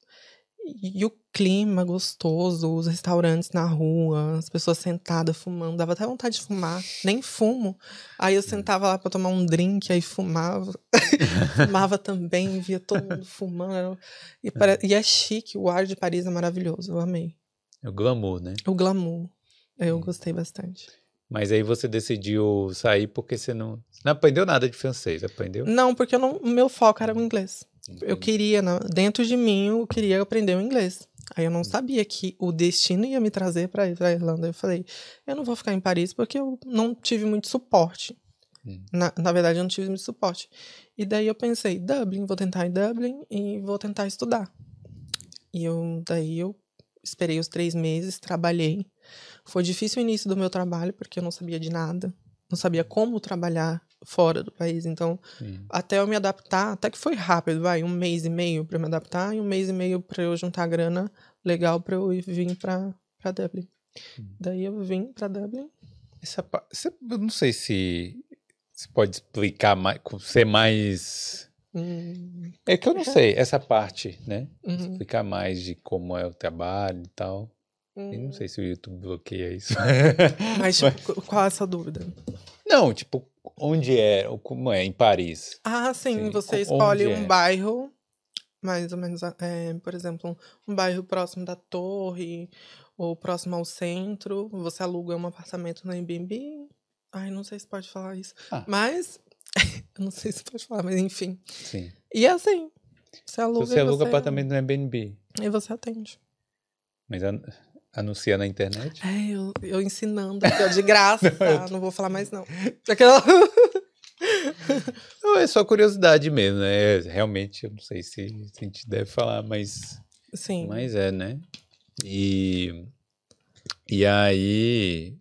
E, e, o clima gostoso, os restaurantes na rua, as pessoas sentadas fumando, dava até vontade de fumar, nem fumo. Aí eu hum. sentava lá para tomar um drink, aí fumava. fumava também, via todo mundo fumando. E, é. para... e é chique, o ar de Paris é maravilhoso, eu amei. É o glamour, né? O glamour. Eu hum. gostei bastante. Mas aí você decidiu sair porque você não, não aprendeu nada de francês, aprendeu? Não, porque o meu foco era o inglês. Eu queria, dentro de mim, eu queria aprender o inglês. Aí eu não sabia que o destino ia me trazer para ir para Irlanda. Eu falei, eu não vou ficar em Paris porque eu não tive muito suporte. Hum. Na, na verdade, eu não tive muito suporte. E daí eu pensei, Dublin, vou tentar em Dublin e vou tentar estudar. E eu, daí eu esperei os três meses, trabalhei. Foi difícil o início do meu trabalho porque eu não sabia de nada, não sabia como trabalhar fora do país. Então, Sim. até eu me adaptar, até que foi rápido, vai, um mês e meio para me adaptar e um mês e meio para eu juntar grana legal para eu vir para para Dublin. Hum. Daí eu vim para Dublin. Essa, eu não sei se você pode explicar mais, ser mais hum. É que eu não sei essa parte, né? Uhum. Explicar mais de como é o trabalho e tal. Hum. Eu não sei se o YouTube bloqueia isso. Mas, Mas... qual é a sua dúvida? Não, tipo, onde é, como é, em Paris? Ah, sim, sim. você escolhe um é? bairro, mais ou menos, é, por exemplo, um bairro próximo da torre, ou próximo ao centro, você aluga um apartamento no Airbnb. Ai, não sei se pode falar isso. Ah. Mas Eu não sei se pode falar, mas enfim. Sim. E é assim. Você aluga, Você aluga você, apartamento no Airbnb, e você atende. mas anuncia na internet? É, eu, eu ensinando aqui, ó, de graça, tá? Não vou falar mais, não. Aquela... Não, é só curiosidade mesmo, né? Realmente, eu não sei se, se a gente deve falar, mas, Sim. mas é, né? E, e aí,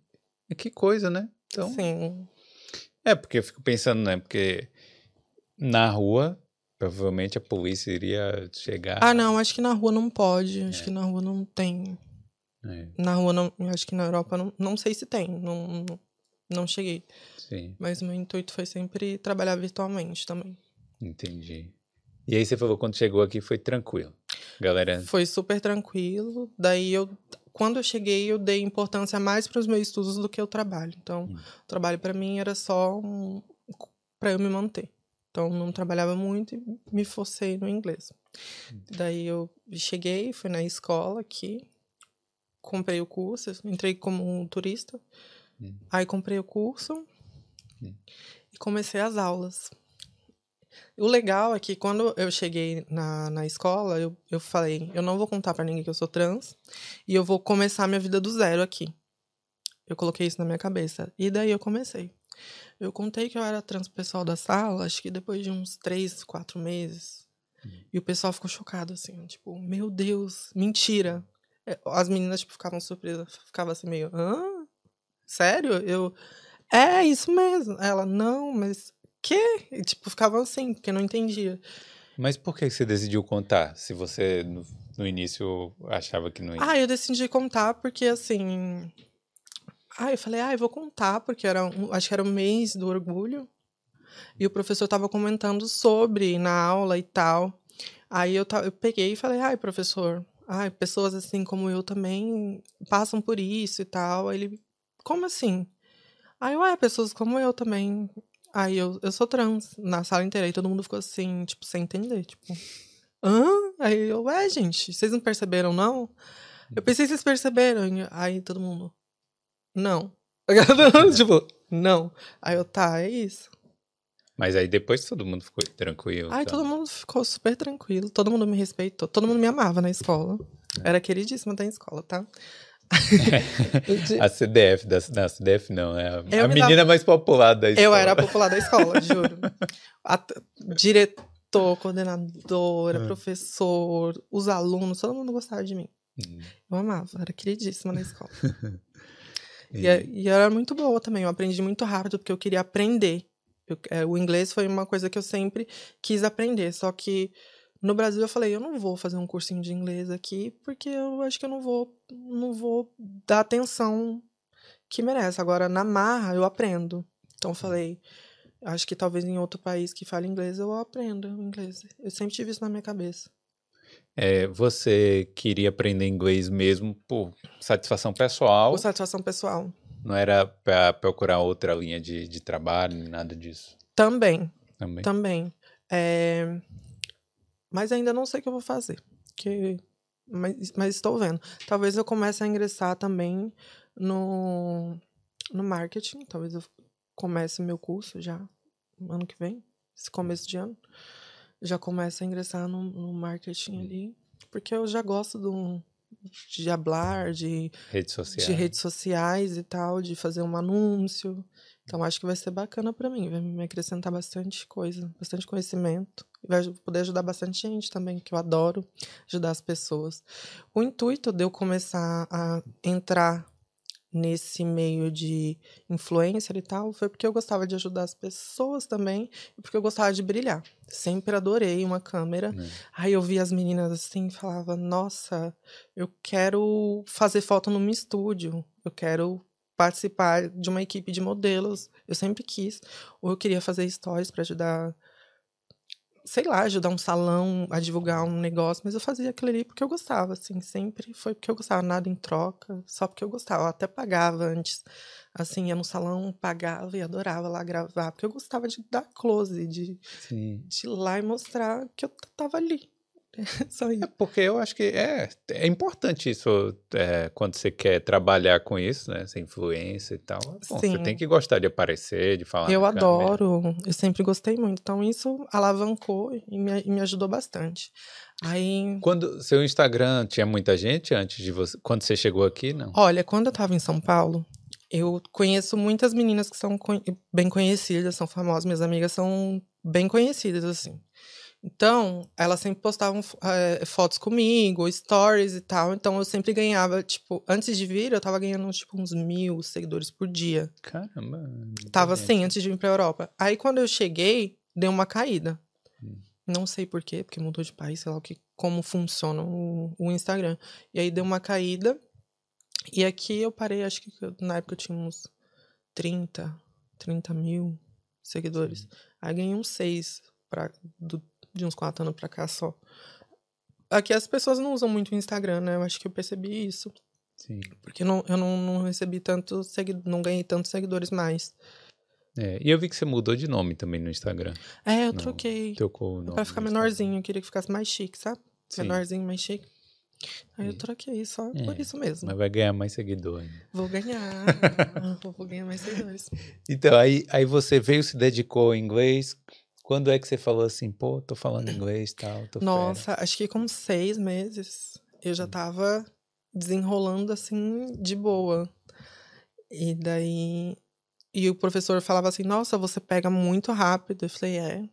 que coisa, né? Então, Sim. é porque eu fico pensando, né? Porque na rua, provavelmente a polícia iria chegar. Ah, não, acho que na rua não pode. Acho É. que na rua não tem. É, Na rua não. Acho que na Europa não, não sei se tem. Não, não, cheguei. sim, Mas o meu intuito foi sempre trabalhar virtualmente também. entendi. E aí você falou quando chegou aqui foi tranquilo. Galera, Foi super tranquilo. Daí eu. Quando eu cheguei, eu dei importância mais para os meus estudos do que o trabalho. Então, Hum. o trabalho para mim era só um, para eu me manter. Então, não trabalhava muito e me forcei no inglês. Daí eu cheguei, fui na escola aqui, comprei o curso, entrei como um turista. Hum. Aí comprei o curso Hum. e comecei as aulas. O legal é que quando eu cheguei na, na escola, eu, eu falei, eu não vou contar pra ninguém que eu sou trans e eu vou começar minha vida do zero aqui. Eu coloquei isso na minha cabeça. E daí eu comecei. Eu contei que eu era trans pessoal da sala, acho que depois de uns três, quatro meses. E o pessoal ficou chocado, assim, tipo, meu Deus, mentira. É, As meninas, tipo, ficavam surpresas, ficavam assim meio, hã? Sério? Eu, é isso mesmo. Ela, não, mas quê? E, tipo, ficavam assim, porque não entendia. mas por que você decidiu contar? Se você no, no início achava que não ia. Ah, eu decidi contar porque, assim... Ah, eu falei, ah, eu vou contar, porque era um- acho que era o mês do orgulho. E o professor tava comentando sobre na aula e tal. Aí eu, eu peguei e falei, ai, professor, ai, pessoas assim como eu também passam por isso e tal. Aí ele, como assim? Aí eu, é, pessoas como eu também. Aí eu, eu sou trans, na sala inteira. E todo mundo ficou assim, tipo, sem entender, tipo... Hã? Aí eu, é, gente, vocês não perceberam, não? Eu pensei que vocês perceberam. Aí todo mundo, não. tipo, não. Aí eu, tá, é isso. Mas aí depois todo mundo ficou tranquilo. Aí então. todo mundo ficou super tranquilo, todo mundo me respeitou, todo mundo me amava na escola. É. Era queridíssima da escola, tá? A CDF, da, não, a CDF não, é a, Eu a me menina mais popular da escola. Eu era a popular da escola, juro. A- diretor, coordenadora, Ah. professor, os alunos, todo mundo gostava de mim. Hum, Eu amava, era queridíssima na escola. e- E, é- e eu era muito boa também. Eu aprendi muito rápido porque eu queria aprender. Eu- é, o inglês foi uma coisa que eu sempre quis aprender. Só que no Brasil eu falei, eu não vou fazer um cursinho de inglês aqui porque eu acho que eu não vou, não vou dar atenção que merece. Agora, na marra, eu aprendo. Então eu falei, acho que talvez em outro país que fale inglês eu aprenda inglês. Eu sempre tive isso na minha cabeça. é, você queria aprender inglês mesmo por satisfação pessoal, Por satisfação pessoal. Não era para procurar outra linha de, de trabalho, nem nada disso Também. também. Também. É, Mas ainda não sei o que eu vou fazer. Que... Mas, mas estou vendo. Talvez eu comece a ingressar também no, no marketing. Talvez eu comece meu curso já ano que vem, esse começo de ano. Já comece a ingressar no, no marketing ali. Porque eu já gosto do, de hablar, de Redes sociais. de redes sociais e tal, de fazer um anúncio. Então acho que vai ser bacana pra mim, vai me acrescentar bastante coisa, bastante conhecimento. Vai poder ajudar bastante gente também, que eu adoro ajudar as pessoas. O intuito de eu começar a entrar nesse meio de influencer e tal foi porque eu gostava de ajudar as pessoas também e porque eu gostava de brilhar. Sempre adorei uma câmera. né? Aí eu via as meninas assim e falava: Nossa, eu quero fazer foto no meu estúdio, eu quero participar de uma equipe de modelos. Eu sempre quis. Ou eu queria fazer stories para ajudar, sei lá, ajudar um salão a divulgar um negócio, mas eu fazia aquilo ali porque eu gostava, assim, sempre foi porque eu gostava, nada em troca, só porque eu gostava. Eu até pagava antes, assim, ia no salão, pagava e adorava lá gravar, porque eu gostava de dar close, de Sim. de ir lá e mostrar que eu tava ali. Só isso. É porque eu acho que é, é importante isso é, quando você quer trabalhar com isso, né? Essa influência e tal. Bom, você tem que gostar de aparecer, de falar. Eu na câmera. adoro, eu sempre gostei muito. Então isso alavancou e me, e me ajudou bastante. Aí, Quando seu Instagram tinha muita gente antes de você, quando você chegou aqui, não? olha, quando eu tava em São Paulo, eu conheço muitas meninas que são bem conhecidas, são famosas, minhas amigas são bem conhecidas, assim. Então, elas sempre postavam eh, fotos comigo, stories e tal. Então, eu sempre ganhava, tipo, antes de vir, eu tava ganhando, tipo, uns mil seguidores por dia. Caramba. Tava assim, antes de vir pra Europa. Aí quando eu cheguei, deu uma caída. Hum. Não sei por quê, porque mudou de país, sei lá o que, como funciona o, o Instagram. E aí deu uma caída. E aqui eu parei, acho que na época eu tinha uns 30, 30 mil seguidores. Aí ganhei uns 6 pra, do- de uns 4 anos pra cá só. Aqui as pessoas não usam muito o Instagram, né? Eu acho que eu percebi isso. Sim. Porque não, eu não, não recebi tanto seguidores, não ganhei tantos seguidores mais. É, e eu vi que você mudou de nome também no Instagram. É, eu Não, troquei. Trocou o nome. Pra ficar menorzinho, eu queria que ficasse mais chique, sabe? Sim. Menorzinho, mais chique. Aí eu troquei, só É, por isso mesmo. Mas vai ganhar mais seguidor. né? Vou ganhar. vou- vou ganhar mais seguidores. Então, aí, aí você veio, se dedicou ao inglês. Quando é que você falou assim, pô, tô falando inglês e tal, tô fera? Nossa, acho que com seis meses eu já tava desenrolando assim de boa. E daí. E o professor falava assim: Nossa, você pega muito rápido. Eu falei: É.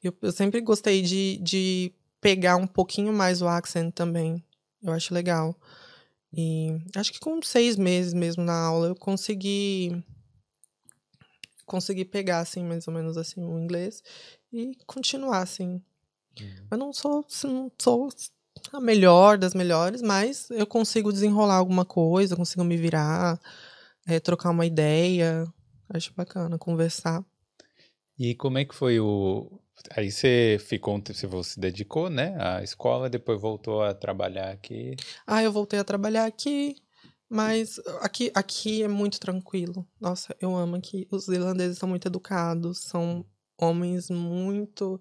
Eu, eu sempre gostei de, de pegar um pouquinho mais o accent também. Eu acho legal. E acho que com seis meses mesmo na aula eu consegui. Consegui pegar, assim, mais ou menos assim, o inglês e continuar, assim. Eu não sou, não sou a melhor das melhores, mas eu consigo desenrolar alguma coisa, consigo me virar, eh, trocar uma ideia. Acho bacana conversar. E como é que foi o. Aí você ficou, um tempo- você se dedicou, né, à escola, depois voltou a trabalhar aqui. Ah, eu voltei a trabalhar aqui, mas aqui, aqui é muito tranquilo. Nossa, eu amo aqui. Os irlandeses são muito educados, são homens muito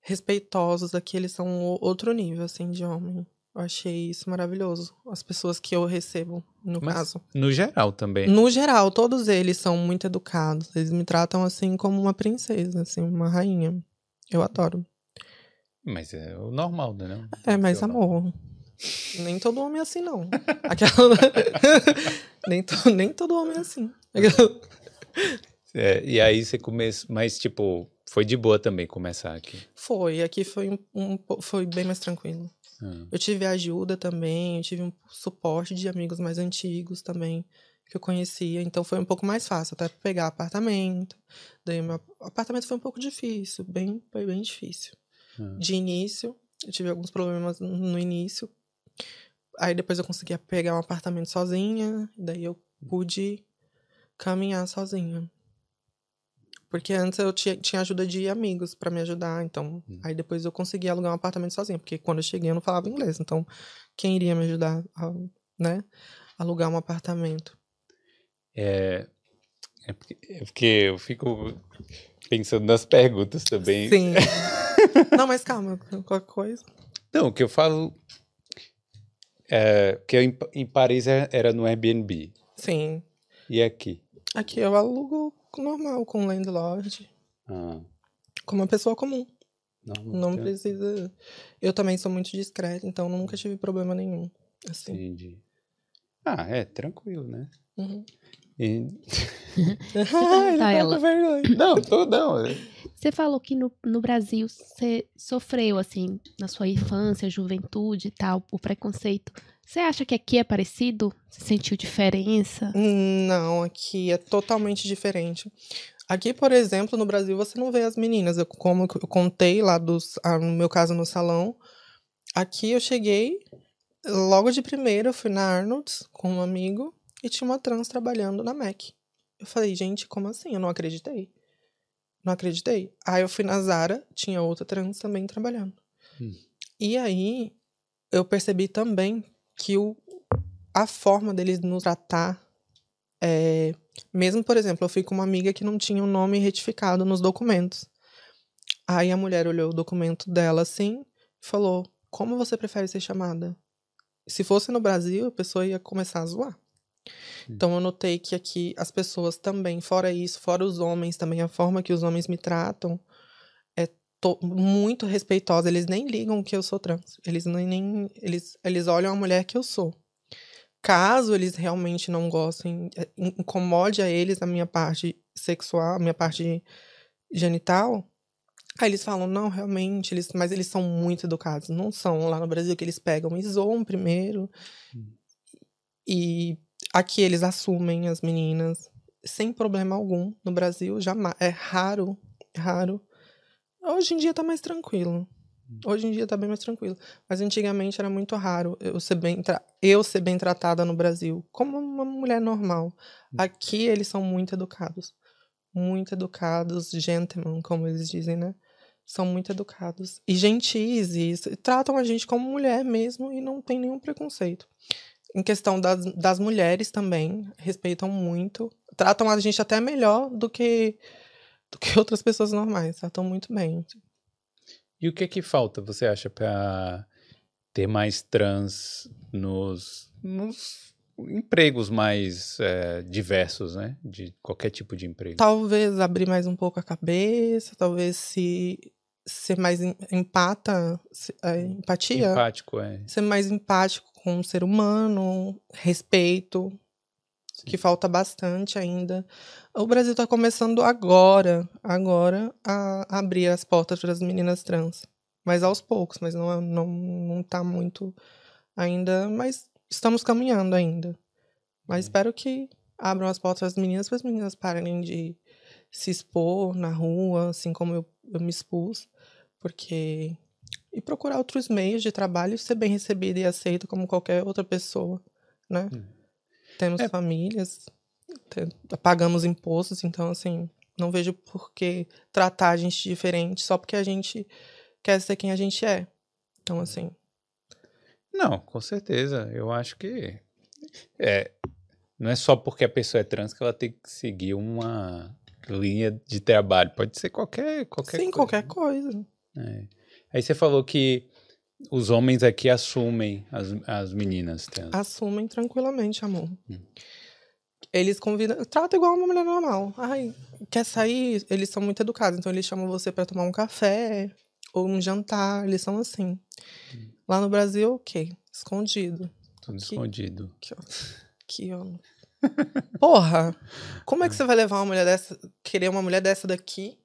respeitosos. Aqui eles são outro nível, assim, de homem. Eu achei isso maravilhoso. As pessoas que eu recebo, no Mas- caso. No geral também. No geral, todos eles são muito educados. Eles me tratam assim como uma princesa, assim, uma rainha. Eu adoro. Mas é o normal, né? É, mas amor. Nem todo homem é assim, não. Aquela... nem, to... nem todo homem é assim. Aquela- É, e aí você começou, mas tipo, foi de boa também começar aqui. Foi, aqui foi um, um foi bem mais tranquilo. Ah, Eu tive ajuda também, eu tive um suporte de amigos mais antigos também, que eu conhecia, então foi um pouco mais fácil, até pegar apartamento. Daí meu apartamento foi um pouco difícil, bem, foi bem difícil. Ah. De início, eu tive alguns problemas no início. Aí depois eu conseguia pegar um apartamento sozinha, daí eu pude caminhar sozinha. Porque antes eu tinha, tinha ajuda de amigos pra me ajudar, então. Hum. Aí depois eu consegui alugar um apartamento sozinha, porque quando eu cheguei eu não falava inglês, então quem iria me ajudar a, né, alugar um apartamento? É, é porque, é porque eu fico pensando nas perguntas também. Sim. não, mas calma, qualquer coisa. Não, o que eu falo é que em, em Paris é- era no Airbnb. Sim. E aqui? Aqui eu alugo normal, com landlord, Ah, como uma pessoa comum. não, Não precisa. Eu também sou muito discreta, então nunca tive problema nenhum. Assim. Entendi. Ah, é, tranquilo, né? Uhum. E- Ai, Tá, ela. Não, tô, não. é- Você falou que no, no Brasil você sofreu, assim, na sua infância, juventude e tal, o preconceito. Você acha que aqui é parecido? Você sentiu diferença? Não, aqui é totalmente diferente. Aqui, por exemplo, no Brasil, você não vê as meninas. Eu, como eu contei lá dos, ah, no meu caso no salão, aqui eu cheguei, logo de primeira, eu fui na Arnold's com um amigo e tinha uma trans trabalhando na MAC. Eu falei, gente, como assim? Eu não acreditei. Não acreditei. Aí eu fui na Zara, tinha outra trans também trabalhando. Hum. E aí eu percebi também que o, a forma deles nos tratar é, mesmo, por exemplo, eu fui com uma amiga que não tinha o nome retificado nos documentos. Aí a mulher olhou o documento dela assim, falou: Como você prefere ser chamada? Se fosse no Brasil, a pessoa ia começar a zoar. Então eu notei que aqui as pessoas também, fora isso, fora os homens também, a forma que os homens me tratam é muito respeitosa. Eles nem ligam que eu sou trans. Eles nem, nem eles, eles olham a mulher que eu sou. Caso eles realmente não gostem, é, incomode a eles a minha parte sexual, a minha parte genital, aí eles falam, não, realmente, eles, mas eles são muito educados. Não são lá no Brasil que eles pegam e zoam primeiro. Hum. E aqui eles assumem as meninas sem problema algum. No Brasil, jamais. É raro, raro. Hoje em dia tá mais tranquilo. Hoje em dia tá bem mais tranquilo. Mas antigamente era muito raro eu ser bem, eu ser bem tratada no Brasil, como uma mulher normal. Hum. Aqui eles são muito educados. Muito educados, gentlemen, como eles dizem, né? São muito educados. E gentis, e tratam a gente como mulher mesmo e não tem nenhum preconceito. Em questão das, das mulheres também, respeitam muito. Tratam a gente até melhor do que, do que outras pessoas normais. Tratam muito bem. E o que que falta, você acha, para ter mais trans nos, nos empregos mais é, diversos, né? De qualquer tipo de emprego. Talvez abrir mais um pouco a cabeça, talvez se ser mais empata, é, empatia. Empático, é. Ser mais empático com o ser humano, respeito, Sim. que falta bastante ainda. O Brasil está começando agora, agora, a abrir as portas para as meninas trans. Mas aos poucos, mas não, não, não tá muito ainda. Mas estamos caminhando ainda. Mas espero que abram as portas das meninas para as meninas parem de se expor na rua, assim como eu, eu me expus. Porque. E procurar outros meios de trabalho e ser bem recebido e aceito como qualquer outra pessoa, né? Hum. Temos é. famílias, pagamos impostos, então, assim, não vejo por que tratar a gente diferente só porque a gente quer ser quem a gente é. Então, assim. Não, com certeza. Eu acho que. É, não é só porque a pessoa é trans que ela tem que seguir uma linha de trabalho. Pode ser qualquer, qualquer Sim, coisa. qualquer coisa. É. Aí você falou que os homens aqui assumem as, as meninas trans. Assumem tranquilamente, amor. Hum. Eles convidam, trata igual uma mulher normal. Ai, quer sair? Eles são muito educados, então eles chamam você para tomar um café ou um jantar, eles são assim. Hum. Lá no Brasil, o quê? Escondido. Tudo aqui, escondido. Aqui, ó. Aqui, ó. Porra! Como é que você vai levar uma mulher dessa, querer uma mulher dessa daqui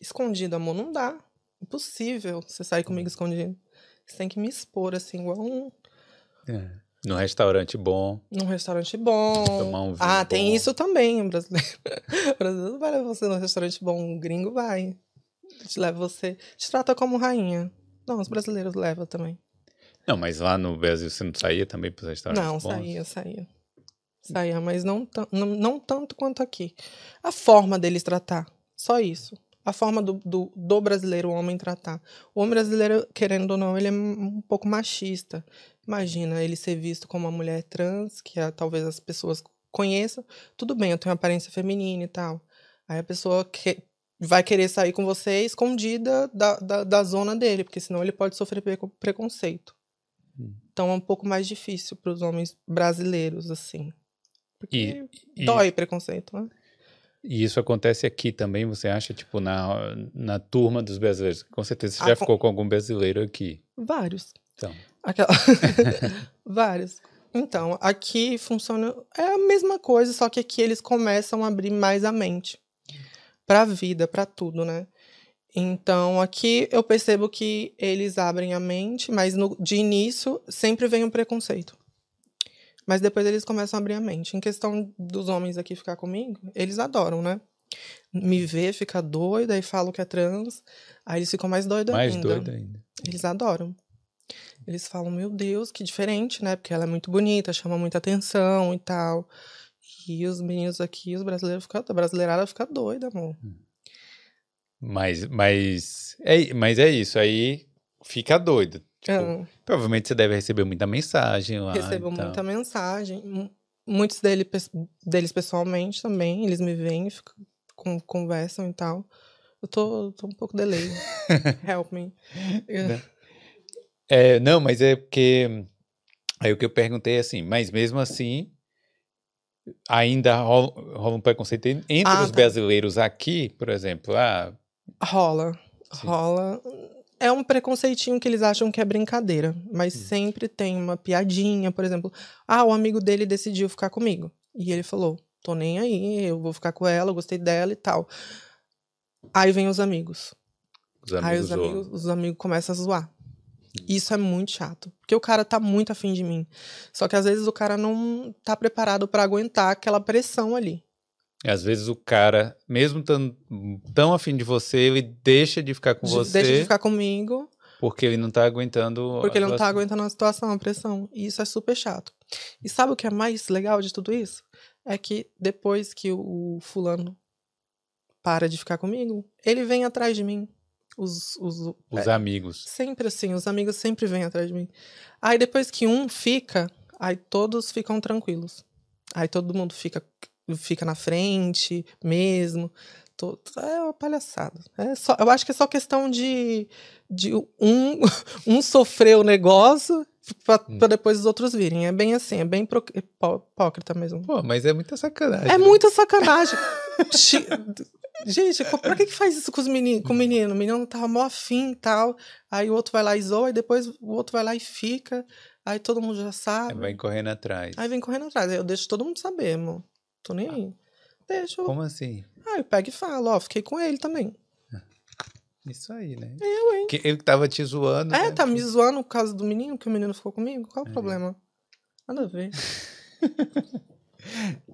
escondida, amor? Não dá. Impossível você sair comigo escondido. Você tem que me expor, assim, igual um. É. Num restaurante bom. Num restaurante bom. Tomar um vinho ah, bom. tem isso também, brasileiro. O brasileiro não vai levar você num restaurante bom, um gringo vai. Te leva você. Te trata como rainha. Não, os brasileiros levam também. Não, mas lá no Brasil você não saía também para os restaurantes? Não, bons? saía, saía. Saía, mas não, não, não tanto quanto aqui. A forma deles tratar. Só isso a forma do, do, do, brasileiro, o homem, tratar. O homem brasileiro, querendo ou não, ele é um pouco machista. Imagina ele ser visto como uma mulher trans, que talvez as pessoas conheçam. Tudo bem, eu tenho aparência feminina e tal. Aí a pessoa que, vai querer sair com você escondida da, da, da zona dele, porque senão ele pode sofrer preconceito. Hum. Então é um pouco mais difícil para os homens brasileiros, assim. Porque e, e... dói preconceito, né? E isso acontece aqui também, você acha, tipo, na, na turma dos brasileiros? Com certeza você já ficou com algum brasileiro aqui. Vários. Então. Aquela... Vários. Então, aqui funciona. É a mesma coisa, só que aqui eles começam a abrir mais a mente para a vida, para tudo, né? Então, aqui eu percebo que eles abrem a mente, mas no, de início sempre vem um preconceito. Mas depois eles começam a abrir a mente. Em questão dos homens aqui ficar comigo, eles adoram, né? Me vê, fica doida, aí falo que é trans, aí eles ficam mais doidos ainda. Mais doido ainda. Eles adoram. Eles falam, meu Deus, que diferente, né? Porque ela é muito bonita, chama muita atenção e tal. E os meninos aqui, os brasileiros ficam, a brasileirada fica doida, amor. Mas, mas, é, mas é isso, aí fica doido. Tipo, é. Provavelmente você deve receber muita mensagem lá. Recebo muita mensagem. Muitos dele, deles pessoalmente também. Eles me veem, ficam, conversam e tal. Eu tô, tô um pouco delay. Help me. Né? É, não, mas é porque. Aí o que eu perguntei é assim, mas mesmo assim, ainda rola, rola um preconceito en- entre Ah, os tá. brasileiros aqui, por exemplo. Ah, Rola. Sim. Rola. É um preconceitinho que eles acham que é brincadeira, mas Hum. sempre tem uma piadinha, por exemplo. Ah, o amigo dele decidiu ficar comigo. E ele falou: tô nem aí, eu vou ficar com ela, eu gostei dela e tal. Aí vem os amigos. os Aí amigos os zoam. amigos, os amigos começam a zoar. Hum. Isso é muito chato. Porque o cara tá muito afim de mim. Só que às vezes o cara não tá preparado pra aguentar aquela pressão ali. Às vezes o cara, mesmo tão, tão afim de você, ele deixa de ficar com De- você Deixa de ficar comigo, porque ele não tá aguentando. porque ele não tá aguentando a situação, a pressão. E isso é super chato. E sabe o que é mais legal de tudo isso? É que depois que o fulano para de ficar comigo, ele vem atrás de mim. Os, os, Os é, amigos. Sempre assim, os amigos sempre vêm atrás de mim. Aí depois que um fica, aí todos ficam tranquilos. Aí todo mundo fica, fica na frente mesmo. To- É uma palhaçada. É só, eu acho que é só questão de, de um, um sofrer o negócio pra, Hum. pra depois os outros virem. É bem assim, é bem pro- hipó- hipócrita mesmo. Pô, mas é muita sacanagem. É né? muita sacanagem. Gente, pra que, que faz isso com os meninos, com o menino? O menino tava mó afim e tal. Aí o outro vai lá e zoa, e depois o outro vai lá e fica. Aí todo mundo já É, sabe. vai correndo atrás. Aí vem correndo atrás. Aí eu deixo todo mundo saber, amor. Tô nem aí. Deixa eu. Como assim? Aí eu pego e falo, ó, fiquei com ele também. Isso aí, né? Eu, hein? Que ele que tava te zoando. É, né? tá me zoando por causa do menino, que o menino ficou comigo? Qual o É. problema? Nada a ver.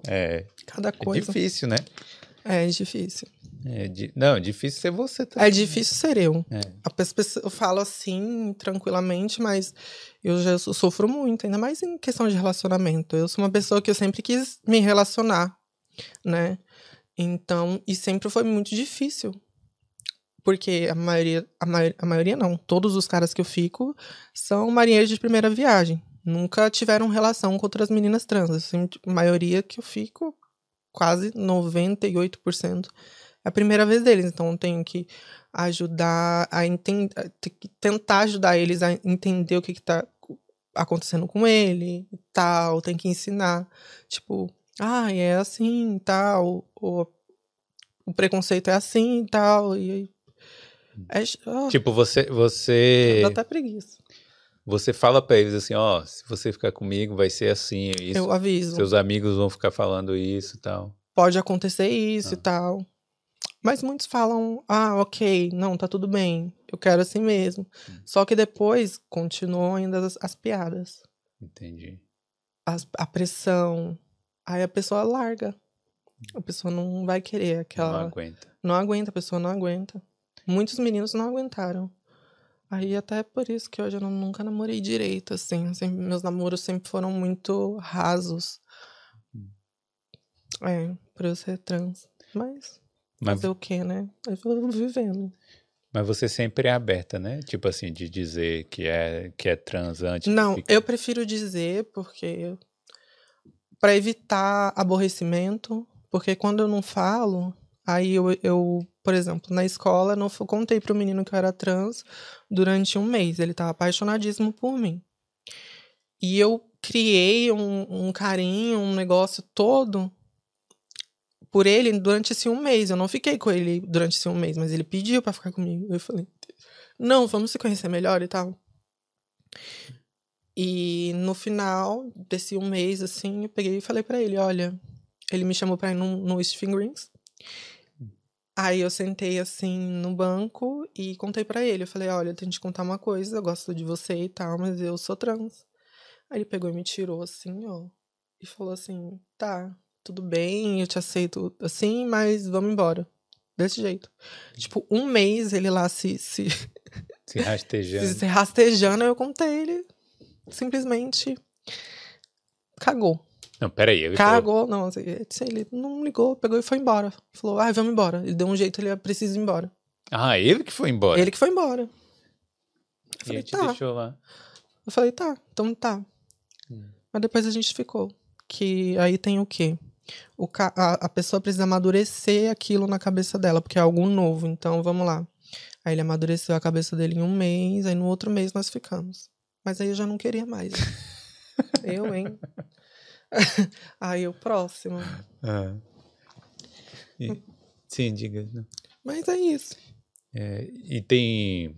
É, Cada é coisa. difícil, né? É, é difícil. É di- Não, é difícil ser você também. É difícil ser eu. É. Eu falo assim, tranquilamente, mas eu já so- sofro muito, ainda mais em questão de relacionamento. Eu sou uma pessoa que eu sempre quis me relacionar, né? Então, e sempre foi muito difícil. Porque a maioria, a, mai- a maioria não, todos os caras que eu fico são marinheiros de primeira viagem. Nunca tiveram relação com outras meninas trans. Sempre- a maioria que eu fico, quase 98%, é a primeira vez deles. Então, eu tenho que ajudar a entender, tentar ajudar eles a entender o que, que tá acontecendo com ele e tal. Tem que ensinar. Tipo, ah, é assim e tal. O, o preconceito é assim e tal. E. É, ah, Tipo, você, você, dá até preguiça. você fala pra eles assim, ó, se você ficar comigo vai ser assim, isso. Eu aviso. Seus amigos vão ficar falando isso e tal. Pode acontecer isso e Ah. tal. Mas muitos falam, ah, ok, não, tá tudo bem. Eu quero assim mesmo. Hum. Só que depois continuam ainda as, as piadas. Entendi. as- a pressão. Aí a pessoa larga. A pessoa não vai querer Não aquela. aguenta. Não aguenta, a pessoa não aguenta. Muitos meninos não aguentaram. Aí até por isso que hoje eu não- nunca namorei direito, assim. Sempre- meus namoros sempre foram muito rasos. Hum. É, por eu ser trans. Mas Mas, fazer o quê, né? Eu vou vivendo. mas você sempre é aberta, né? Tipo assim, de dizer que é, que é trans antes. de Não, eu prefiro dizer porque para evitar aborrecimento, porque quando eu não falo, aí eu, eu, por exemplo, na escola eu não contei pro menino que eu era trans durante um mês, ele tava apaixonadíssimo por mim. E eu criei um, um carinho, um negócio todo por ele durante esse um mês. Eu não fiquei com ele durante esse um mês, mas ele pediu pra ficar comigo. Eu falei, não, vamos se conhecer melhor e tal. E no final desse um mês, assim, eu peguei e falei pra ele, olha, ele me chamou pra ir no, no East Fingerings. Aí eu sentei assim no banco e contei pra ele. Eu falei, olha, eu tenho que te contar uma coisa, eu gosto de você e tal, mas eu sou trans. Aí ele pegou e me tirou assim, ó, e falou assim, tá, tudo bem, eu te aceito assim, mas vamos embora. Desse jeito. Tipo, um mês ele lá se, se, Se rastejando. se rastejando, eu contei ele simplesmente cagou. Não, peraí. Ele falou, Cagou, não, assim, ele não ligou, pegou e foi embora. Falou, ah, vamos embora. Ele deu um jeito, ele precisa ir embora. ah, ele que foi embora. Ele que foi embora. Eu E falei, ele te tá. deixou lá. Eu falei, tá, então tá. Hum. Mas depois a gente ficou. Que aí tem o quê? O a, a pessoa precisa amadurecer aquilo na cabeça dela, porque é algo novo. Então, vamos lá. Aí ele amadureceu a cabeça dele em um mês, aí no outro mês nós ficamos. Mas aí eu já não queria mais. eu, hein? aí o próximo. Ah. E- sim, diga. Mas é isso. É, e tem.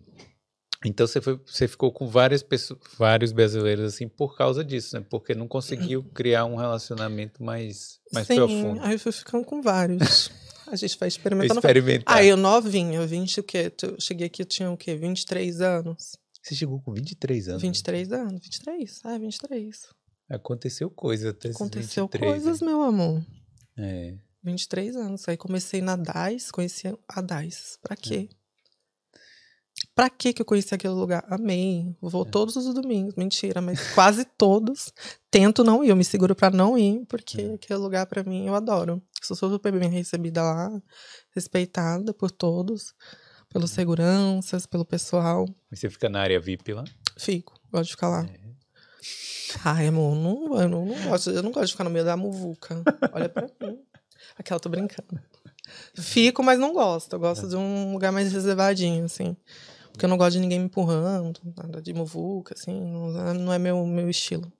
Então você, foi, você ficou com várias pessoas, vários brasileiros assim por causa disso, né? Porque não conseguiu criar um relacionamento mais, mais Sim, profundo. aí eu fui ficando com vários. A gente vai experimentando. Experimentar. Aí eu novinha, 20 o quê? Eu cheguei aqui, eu tinha o quê? 23 anos. Você chegou com 23 anos. 23 anos? 23? Ah, 23. Aconteceu coisa até Aconteceu 23, coisas, né? meu amor. É. 23 anos. Aí comecei na DAIS, conheci a DAIS. Pra quê? Pra quê que eu conheci aquele lugar? Amei. Vou todos os domingos. Mentira, mas quase todos. Tento não ir. Eu me seguro pra não ir, porque aquele lugar pra mim eu adoro. Sou super bem recebida lá, respeitada por todos, pelos seguranças, pelo pessoal. E Você fica na área VIP lá? Fico, gosto de ficar lá. É. Ai, amor, não, eu não, não gosto, eu não gosto de ficar no meio da muvuca. Olha pra mim. Aquela, tô brincando. Fico, mas não gosto. Eu gosto de um lugar mais reservadinho, assim. Porque eu não gosto de ninguém me empurrando, nada de muvuca, assim. Não, não é meu, meu estilo.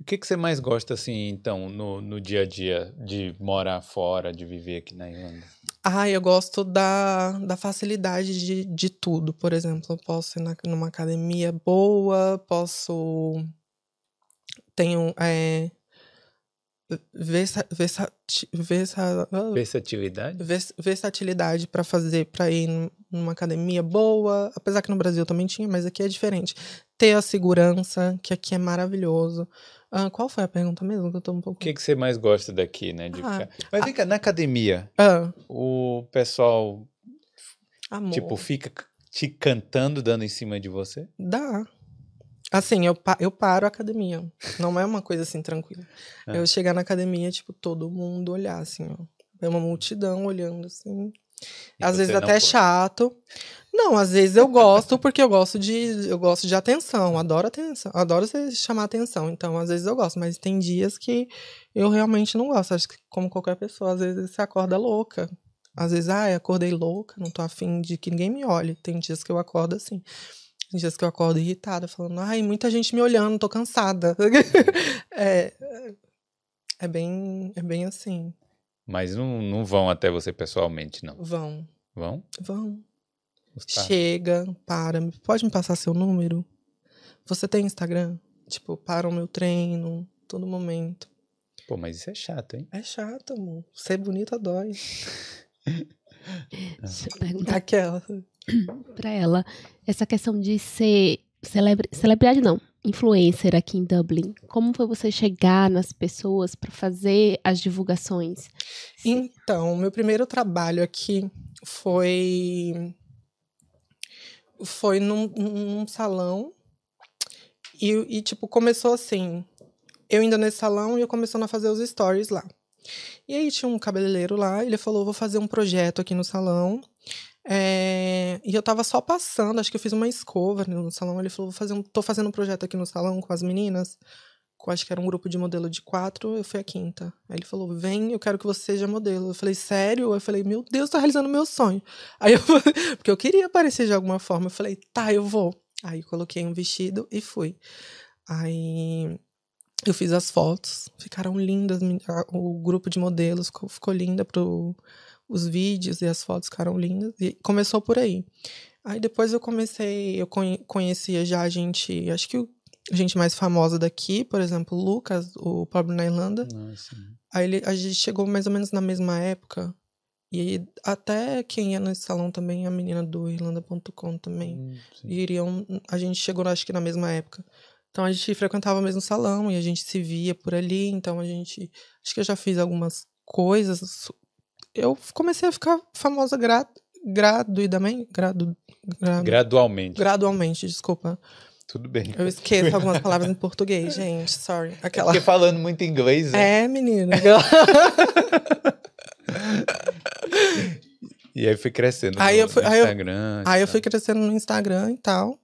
O que, que você mais gosta, assim, então, no, no dia a dia de morar fora, de viver aqui na Irlanda? Ah, eu gosto da, da facilidade de, de tudo. Por exemplo, eu posso ir na, numa academia boa, posso. Tenho. É, versa, versa, versa, Versatilidade? vers- versatilidade para fazer, para ir num- numa academia boa, apesar que no Brasil também tinha, mas aqui é diferente. Ter a segurança, que aqui é maravilhoso. Ah, qual foi a pergunta mesmo? Que eu tô um pouco. O que, que você mais gosta daqui, né? De Ah, ficar... Mas vem cá, na academia, Ah, o pessoal, amor. tipo, fica te cantando, dando em cima de você? Dá. Assim, eu, pa- eu paro a academia. Não é uma coisa assim tranquila. É. Eu chegar na academia, tipo, todo mundo olhar, assim, ó. É uma multidão olhando, assim. E às você vezes até é chato. Não, às vezes eu gosto porque eu gosto de eu gosto de atenção, adoro atenção, adoro ser- chamar atenção. Então, às vezes eu gosto, mas tem dias que eu realmente não gosto. Acho que como qualquer pessoa, às vezes você acorda louca. Às vezes, ah, eu acordei louca, não tô afim de que ninguém me olhe. Tem dias que eu acordo assim. Tem dias que eu acordo irritada, falando, ai, muita gente me olhando, tô cansada. é, é bem, é bem assim. Mas não, não vão até você pessoalmente, não. Vão, Vão? vão. Gustavo? Chega, para, pode me passar seu número? Você tem Instagram? Tipo, para o meu treino, todo momento. Pô, mas isso é chato, hein? É chato, amor. Ser bonita dói. Deixa eu perguntar Aquela. pra ela. Essa questão de ser celebri celebridade, não, influencer aqui em Dublin. Como foi você chegar nas pessoas pra fazer as divulgações? Então, meu primeiro trabalho aqui foi foi num, num salão e, e, tipo, começou assim, eu indo nesse salão e eu começando a fazer os stories lá. E aí tinha um cabeleireiro lá, ele falou, vou fazer um projeto aqui no salão. É, e eu tava só passando, acho que eu fiz uma escova no salão. Ele falou, vou fazer um, tô fazendo um projeto aqui no salão com as meninas. Com, acho que era um grupo de modelo de quatro, eu fui a quinta. Aí ele falou, vem, eu quero que você seja modelo. Eu falei, sério? Eu falei, meu Deus, tô realizando meu sonho. Aí eu porque eu queria aparecer de alguma forma. Eu falei, tá, eu vou. Aí eu coloquei um vestido e fui. Aí eu fiz as fotos, ficaram lindas. O grupo de modelos ficou, ficou linda pro os vídeos e as fotos ficaram lindas. E começou por aí. Aí depois eu comecei, eu conhe- conhecia já a gente, acho que a gente mais famosa daqui, por exemplo, o Lucas, o Pobre na Irlanda. Nossa. Aí ele- a gente chegou mais ou menos na mesma época. E até quem ia nesse salão também, a menina do Irlanda.com também. Hum, iriam, a gente chegou, acho que na mesma época. Então a gente frequentava o mesmo salão e a gente se via por ali. Então a gente. Acho que eu já fiz algumas coisas. Eu comecei a ficar famosa gra, gratuitamente. Gradu, gra, Gradualmente. gradualmente, desculpa. Tudo bem. Eu esqueço algumas palavras em português, gente. Sorry. Aquela. Porque falando muito inglês, né? É, menina. E aí foi crescendo Aí no, eu fui- no aí eu- Instagram. Aí eu fui crescendo no Instagram e tal.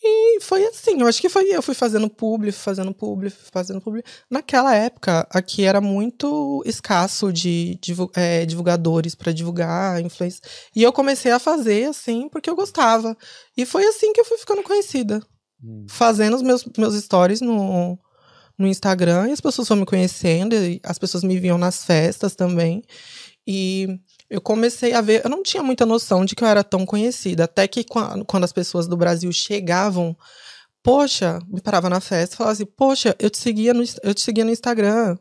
E foi assim, eu acho que foi, eu fui fazendo publi, fazendo publi, fazendo publi. Naquela época, aqui era muito escasso de, é, divulgadores para divulgar influência. E eu comecei a fazer assim, porque eu gostava. E foi assim que eu fui ficando conhecida. Hum. Fazendo os meus, meus stories no, no Instagram, e as pessoas foram me conhecendo, e as pessoas me viam nas festas também. E eu comecei a ver, eu não tinha muita noção de que eu era tão conhecida, até que quando as pessoas do Brasil chegavam, poxa, me parava na festa e falava assim, poxa, eu te seguia no, eu te seguia no Instagram,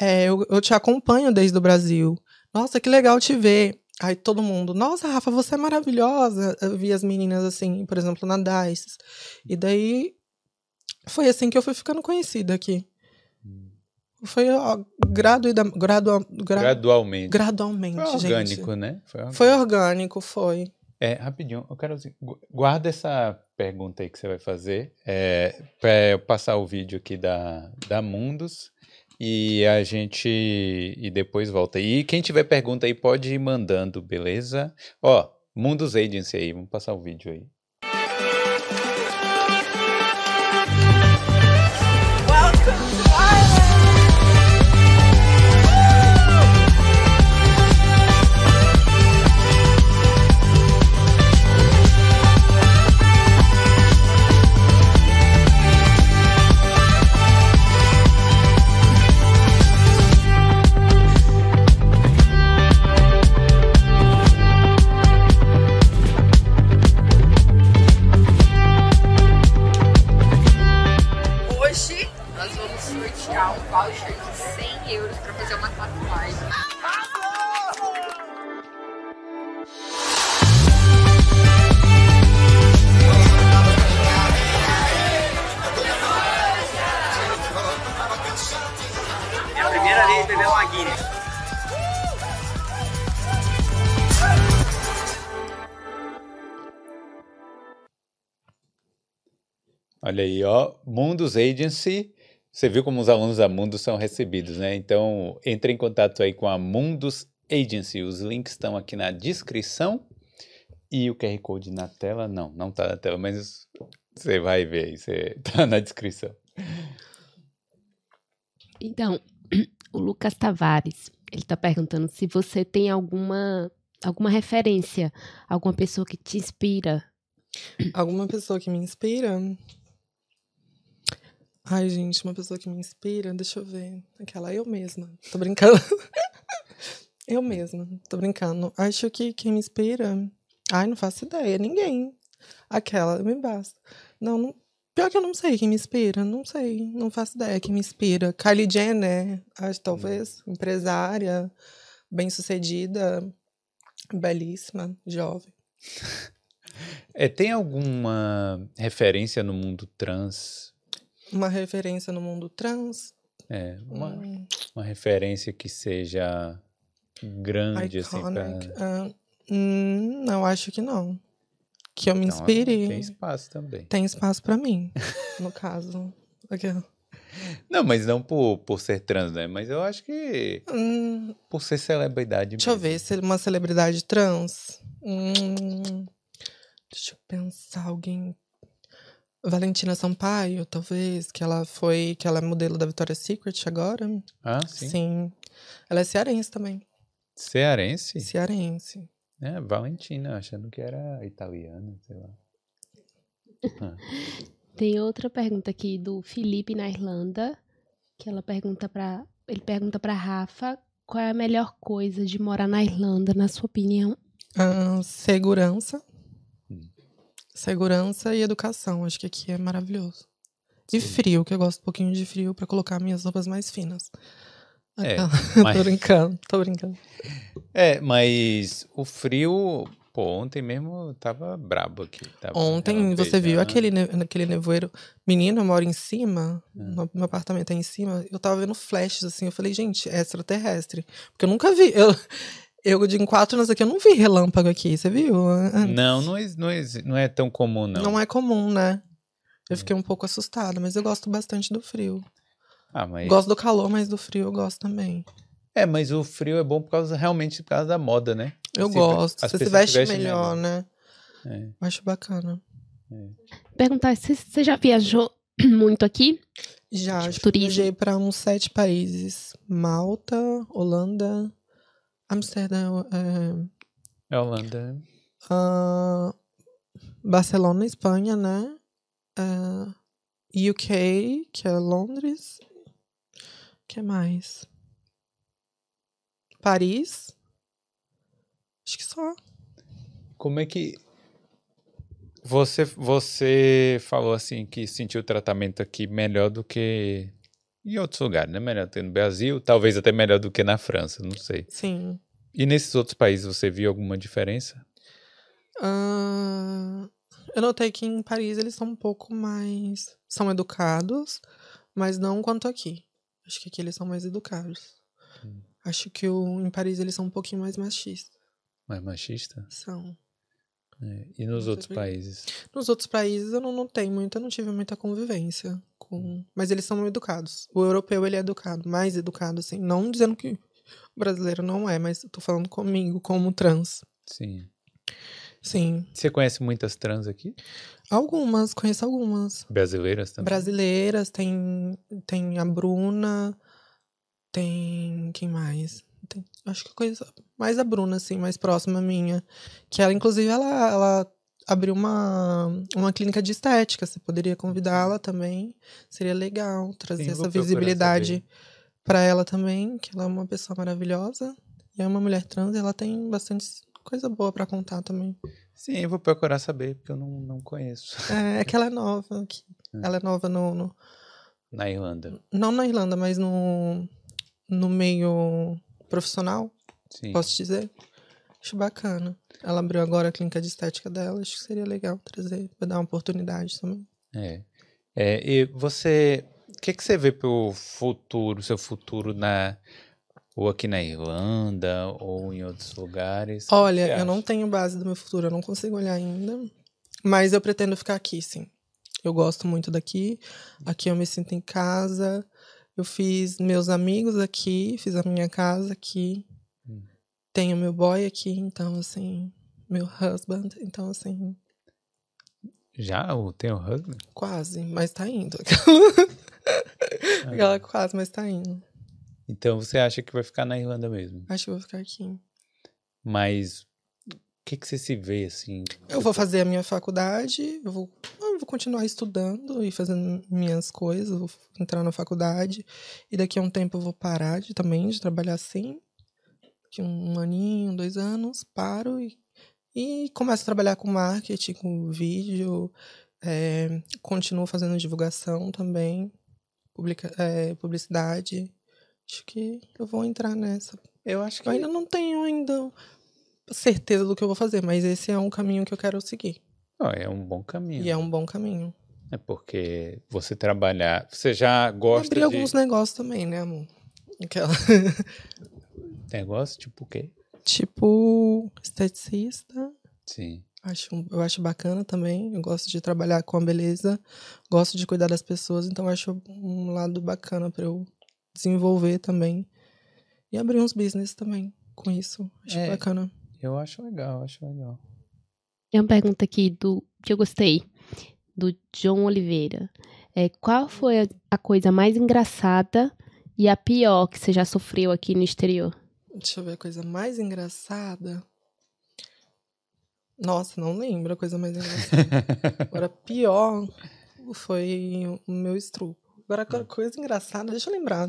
é, eu, eu te acompanho desde o Brasil, nossa, que legal te ver. Aí todo mundo, nossa, Rafa, você é maravilhosa. Eu vi as meninas assim, por exemplo, na DICE. E daí foi assim que eu fui ficando conhecida aqui. Foi graduida, gradua, gra, gradualmente. Gradualmente, foi orgânico, gente. né? Foi orgânico. foi orgânico, foi. É, rapidinho, eu quero assim, guarda essa pergunta aí que você vai fazer é, para eu passar o vídeo aqui da, da Mundos e a gente e depois volta. E quem tiver pergunta aí pode ir mandando, beleza? Ó, Mundos Agency aí, vamos passar o vídeo aí. Olha aí, ó, Mundus Agency. Você viu como os alunos da Mundus são recebidos, né? Então, entre em contato aí com a Mundus Agency. Os links estão aqui na descrição. E o QR Code na tela? Não, não está na tela, mas você vai ver aí, você tá na descrição. Então, o Lucas Tavares, ele está perguntando se você tem alguma alguma referência, alguma pessoa que te inspira. Alguma pessoa que me inspira? Ai, gente, uma pessoa que me inspira, deixa eu ver. Aquela, eu mesma. Tô brincando. eu mesma, tô brincando. Acho que quem me inspira. Ai, não faço ideia, ninguém. Aquela, me basta. Não, não, pior que eu não sei quem me inspira, não sei, não faço ideia quem me inspira. Kylie Jenner, acho talvez, empresária, bem-sucedida, belíssima, jovem. É, tem alguma referência no mundo trans uma referência no mundo trans? É, uma, hum. uma referência que seja grande, assim, Iconic. assim, pra... Uh, hum, não, acho que não. Que eu me então, inspire. Tem espaço também. Tem espaço para mim, no caso. Aqui. Não, mas não por, por ser trans, né? Mas eu acho que hum, por ser celebridade Deixa mesmo. eu ver, se uma celebridade trans. Hum, deixa eu pensar, alguém Valentina Sampaio, talvez, que ela foi, que ela é modelo da Victoria's Secret agora. Ah, sim. Sim. Ela é cearense também. Cearense? Cearense. É, Valentina, achando que era italiana, sei lá. Ah. Tem outra pergunta aqui do Felipe na Irlanda, que ela pergunta para ele pergunta para Rafa qual é a melhor coisa de morar na Irlanda, na sua opinião? Ah, segurança Segurança e educação, acho que aqui é maravilhoso. E Sim. frio, que eu gosto um pouquinho de frio para colocar minhas roupas mais finas. É, mas... tô brincando, tô brincando. É, mas o frio, pô, ontem mesmo tava brabo aqui. Tava ontem você viu aquele, aquele nevoeiro. Menino, eu moro em cima, é. meu apartamento é em cima, eu tava vendo flashes assim, eu falei, gente, é extraterrestre. Porque eu nunca vi. Eu, eu, de em quatro anos aqui, eu não vi relâmpago aqui, você viu? Não, não é, não, é, não é tão comum, não. Não é comum, né? Eu fiquei um pouco assustada, mas eu gosto bastante do frio. Ah, mas... Gosto do calor, mas do frio eu gosto também. É, mas o frio é bom por causa, realmente, por causa da moda, né? Eu assim, gosto. Você se veste melhor, melhor, né? É. Acho bacana. É. Perguntar se você já viajou muito aqui? Já, tipo, viajei para uns sete países: Malta, Holanda, Amsterdã. É, é Holanda. Uh, Barcelona, Espanha, né? Uh, é, UK, que é Londres. que mais? Paris. Acho que só. Como é que você você falou assim que sentiu o tratamento aqui melhor do que em outros lugares, né? Melhor que no Brasil, talvez até melhor do que na França, não sei. Sim. E nesses outros países você viu alguma diferença? Uh, eu notei que em Paris eles são um pouco mais. são educados, mas não quanto aqui. Acho que aqui eles são mais educados. Hum. Acho que o, em Paris eles são um pouquinho mais machistas. Mais machista? São. É. E nos outros países? Nos outros países eu não notei muito, eu não tive muita convivência com. Hum. Mas eles são educados. O europeu ele é educado, mais educado, assim. Não dizendo que o brasileiro não é, mas eu tô falando comigo, como trans. Sim. Sim. Você conhece muitas trans aqui? Algumas, conheço algumas. Brasileiras também? Brasileiras, tem, tem a Bruna, tem. Quem mais? Tem, acho que coisa. Mais a Bruna, assim, mais próxima minha. Que ela, inclusive, ela, ela abriu uma, uma clínica de estética. Você poderia convidá-la também. Seria legal trazer Sim, essa visibilidade para ela também, que ela é uma pessoa maravilhosa. E é uma mulher trans e ela tem bastante coisa boa para contar também. Sim, eu vou procurar saber, porque eu não, não conheço. É, é que ela é nova aqui. Hum. Ela é nova no, no, Na Irlanda. Não na Irlanda, mas no, no meio profissional, Sim. posso dizer. Acho bacana. Ela abriu agora a clínica de estética dela, acho que seria legal trazer, para dar uma oportunidade também. É. é e você. O que, que você vê pro futuro, seu futuro na ou aqui na Irlanda, ou em outros lugares? Olha, eu não tenho base do meu futuro, eu não consigo olhar ainda. Mas eu pretendo ficar aqui, sim. Eu gosto muito daqui. Aqui eu me sinto em casa. Eu fiz meus amigos aqui, fiz a minha casa aqui. Hum. Tenho meu boy aqui, então assim, meu husband, então assim. Já o husband? Quase, mas tá indo. Aquela ah. quase, mas tá indo. Então você acha que vai ficar na Irlanda mesmo? Acho que vou ficar aqui. Mas o que, que você se vê assim? Eu vou fazer a minha faculdade, eu vou, vou continuar estudando e fazendo minhas coisas, vou entrar na faculdade. E daqui a um tempo eu vou parar de, também de trabalhar assim. Daqui um, um aninho, dois anos, paro e, e começo a trabalhar com marketing, com vídeo. É, continuo fazendo divulgação também, publica, é, publicidade. Acho que eu vou entrar nessa. Eu acho que. Eu ainda não tenho ainda certeza do que eu vou fazer, mas esse é um caminho que eu quero seguir. Oh, é um bom caminho. E é um bom caminho. É porque você trabalhar. Você já gosta Abrir de... alguns negócios também, né, amor? Aquela. Negócio tipo o quê? Tipo esteticista. Sim. Acho, eu acho bacana também. Eu gosto de trabalhar com a beleza. Gosto de cuidar das pessoas, então acho um lado bacana para eu desenvolver também. E abrir uns business também com isso. Acho é, bacana. Eu acho legal, acho legal. Tem uma pergunta aqui do que eu gostei, do John Oliveira. É, qual foi a, a coisa mais engraçada e a pior que você já sofreu aqui no exterior? Deixa eu ver a coisa mais engraçada. Nossa, não lembro a coisa mais engraçada. Agora, pior foi o meu estrupo. Agora, coisa engraçada, deixa eu lembrar.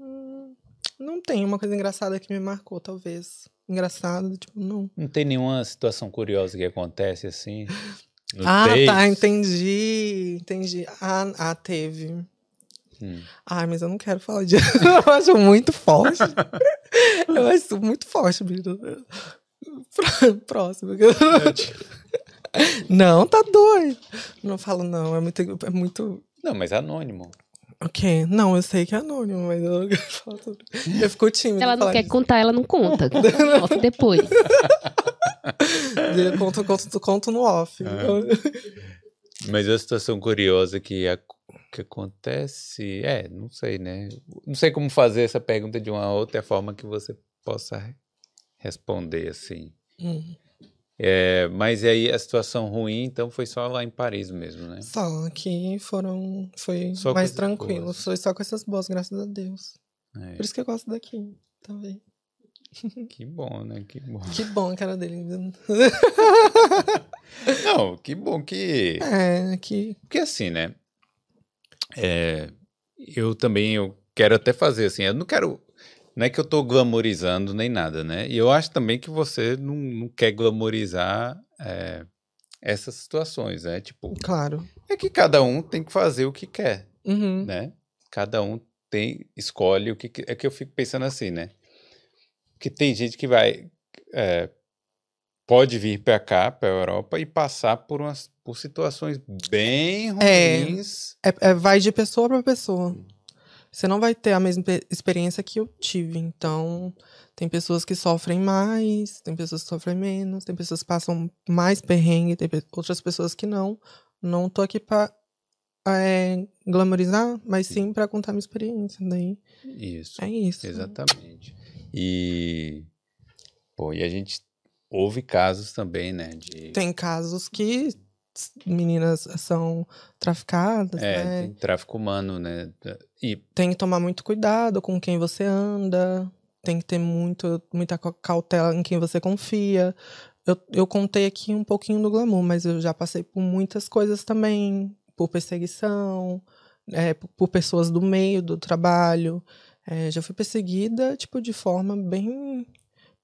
Hum, não tem uma coisa engraçada que me marcou, talvez. Engraçada, tipo, não. Não tem nenhuma situação curiosa que acontece assim? ah, tá, entendi. Entendi. Ah, ah teve. Hum. Ah, mas eu não quero falar disso. eu acho muito forte. eu acho muito forte, Brito. Próximo. não, tá doido. Não falo, não. É muito. É muito não, mas é anônimo. Ok. Não, eu sei que é anônimo, mas eu, eu fico tímida. Se ela não quer disso. contar, ela não conta. Conta depois. conto, conto, conto no off. É. Mas a situação curiosa que, a, que acontece. É, não sei, né? Não sei como fazer essa pergunta de uma outra forma que você possa responder assim. Hum. É, mas aí a situação ruim, então foi só lá em Paris mesmo, né? Só aqui foram. Foi só mais tranquilo. Boas. Foi só com essas boas, graças a Deus. É. Por isso que eu gosto daqui também. Que bom, né? Que bom. Que bom a cara dele. Não, que bom que. É, que. Porque assim, né? É, eu também eu quero até fazer assim. Eu não quero não é que eu estou glamorizando nem nada, né? E eu acho também que você não, não quer glamorizar é, essas situações, né? Tipo, claro. É que cada um tem que fazer o que quer, uhum. né? Cada um tem escolhe o que é que eu fico pensando assim, né? Que tem gente que vai é, pode vir para cá, para a Europa e passar por umas por situações bem é, ruins. É, é vai de pessoa para pessoa você não vai ter a mesma experiência que eu tive. Então, tem pessoas que sofrem mais, tem pessoas que sofrem menos, tem pessoas que passam mais perrengue, tem outras pessoas que não. Não tô aqui pra é, glamorizar, mas sim para contar minha experiência. Daí, isso. É isso. Exatamente. E, pô, e a gente houve casos também, né? De... Tem casos que meninas são traficadas, é, né? Tem tráfico humano, né? E tem que tomar muito cuidado com quem você anda, tem que ter muito, muita cautela em quem você confia. Eu, eu contei aqui um pouquinho do glamour, mas eu já passei por muitas coisas também, por perseguição, é, por, por, pessoas do meio do trabalho. É, já fui perseguida, tipo, de forma bem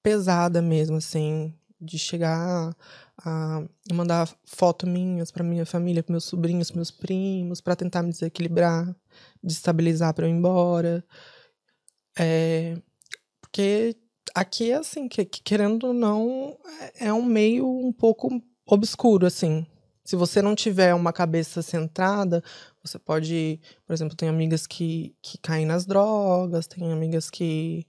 pesada mesmo, assim, de chegar a mandar foto minhas para minha família, para meus sobrinhos, meus primos, para tentar me desequilibrar, destabilizar para eu ir embora. É, porque aqui é assim, que, que, querendo ou não, é, é um meio um pouco obscuro, assim. Se você não tiver uma cabeça centrada, você pode, por exemplo, tem amigas que, que caem nas drogas, tem amigas que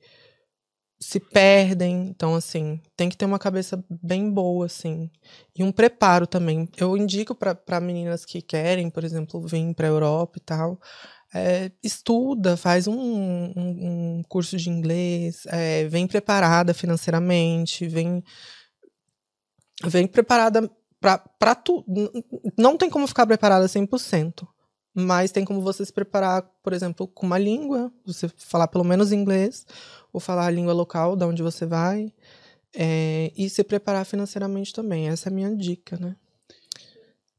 se perdem. Então, assim, tem que ter uma cabeça bem boa, assim. E um preparo também. Eu indico para meninas que querem, por exemplo, vir para a Europa e tal. É, estuda, faz um, um, um, curso de inglês, é, vem preparada financeiramente, vem, vem preparada para tudo. Não tem como ficar preparada 100%. Mas tem como você se preparar, por exemplo, com uma língua, você falar pelo menos inglês, ou falar a língua local da onde você vai, é, e se preparar financeiramente também. Essa é a minha dica, né?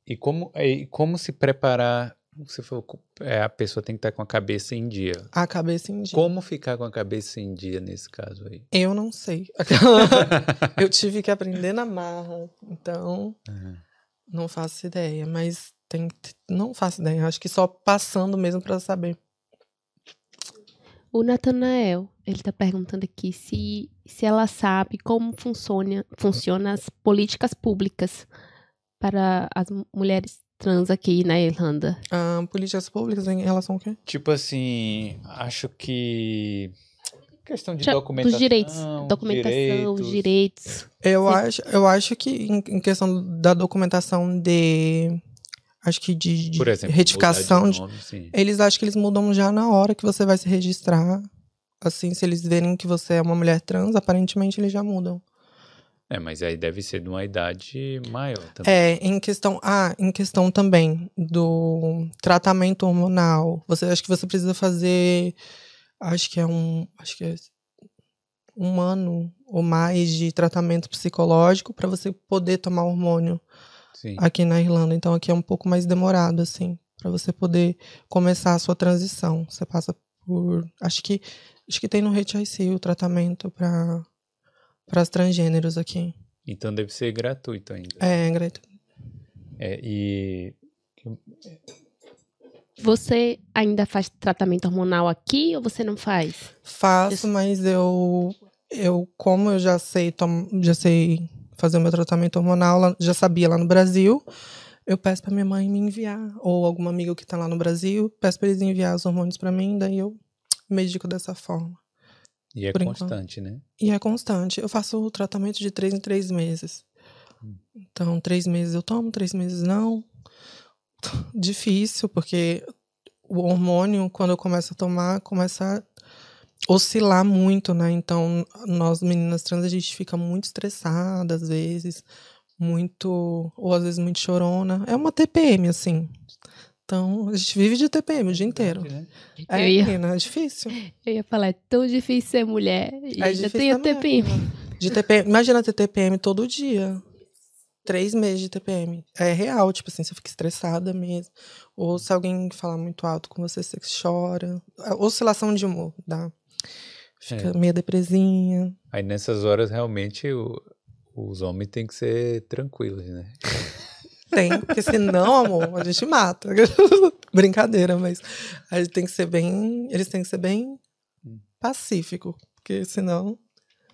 E como, e como se preparar? Você falou, é, a pessoa tem que estar com a cabeça em dia. A cabeça em dia. Como ficar com a cabeça em dia nesse caso aí? Eu não sei. eu tive que aprender na marra, então uhum. não faço ideia. Mas tem, não faço ideia. Acho que só passando mesmo para saber. O Natanael, ele está perguntando aqui se, se ela sabe como funciona, funciona as políticas públicas para as mulheres trans aqui na Irlanda. Ah, políticas públicas em relação ao quê? Tipo assim, acho que questão de documentação, dos direitos, documentação, direitos. direitos. Eu acho, eu acho que em, em questão da documentação de acho que de, de exemplo, retificação. De nome, eles acham que eles mudam já na hora que você vai se registrar. Assim, se eles verem que você é uma mulher trans, aparentemente eles já mudam. É, mas aí deve ser de uma idade maior também. É, em questão, ah, em questão também do tratamento hormonal. Você acha que você precisa fazer acho que é um, acho que é um ano ou mais de tratamento psicológico para você poder tomar hormônio. Sim. aqui na Irlanda. Então aqui é um pouco mais demorado, assim, para você poder começar a sua transição. Você passa por. Acho que acho que tem no HIC o tratamento para para transgêneros aqui. Então deve ser gratuito ainda. É, gratuito. É, e você ainda faz tratamento hormonal aqui ou você não faz? Faço, mas eu eu como eu já sei tom, já sei fazer o meu tratamento hormonal, já sabia lá no Brasil. Eu peço para minha mãe me enviar, ou alguma amiga que tá lá no Brasil, peço para eles enviar os hormônios para mim, daí eu medico dessa forma. E é constante, enquanto. né? E é constante. Eu faço o tratamento de três em três meses. Hum. Então, três meses eu tomo, três meses não. Difícil, porque o hormônio, quando eu começo a tomar, começa oscilar muito, né? Então, nós meninas trans, a gente fica muito estressada às vezes, muito, ou às vezes muito chorona. É uma TPM, assim. Então, a gente vive de TPM o dia inteiro. Né? É, ia, menina, é difícil. Eu ia falar, é tão difícil ser mulher. E é tem a TPM. De TPM. Imagina ter TPM todo dia. Três meses de TPM. É real, tipo assim, você fica estressada mesmo. Ou se alguém falar muito alto com você, você chora. Oscilação de humor, dá. Fica é. meio depresinha. Aí nessas horas, realmente, o, os homens têm que ser tranquilos, né? Tem, porque senão, amor, a gente mata. Brincadeira, mas a gente tem que ser bem. Eles têm que ser bem hum. pacífico, porque senão.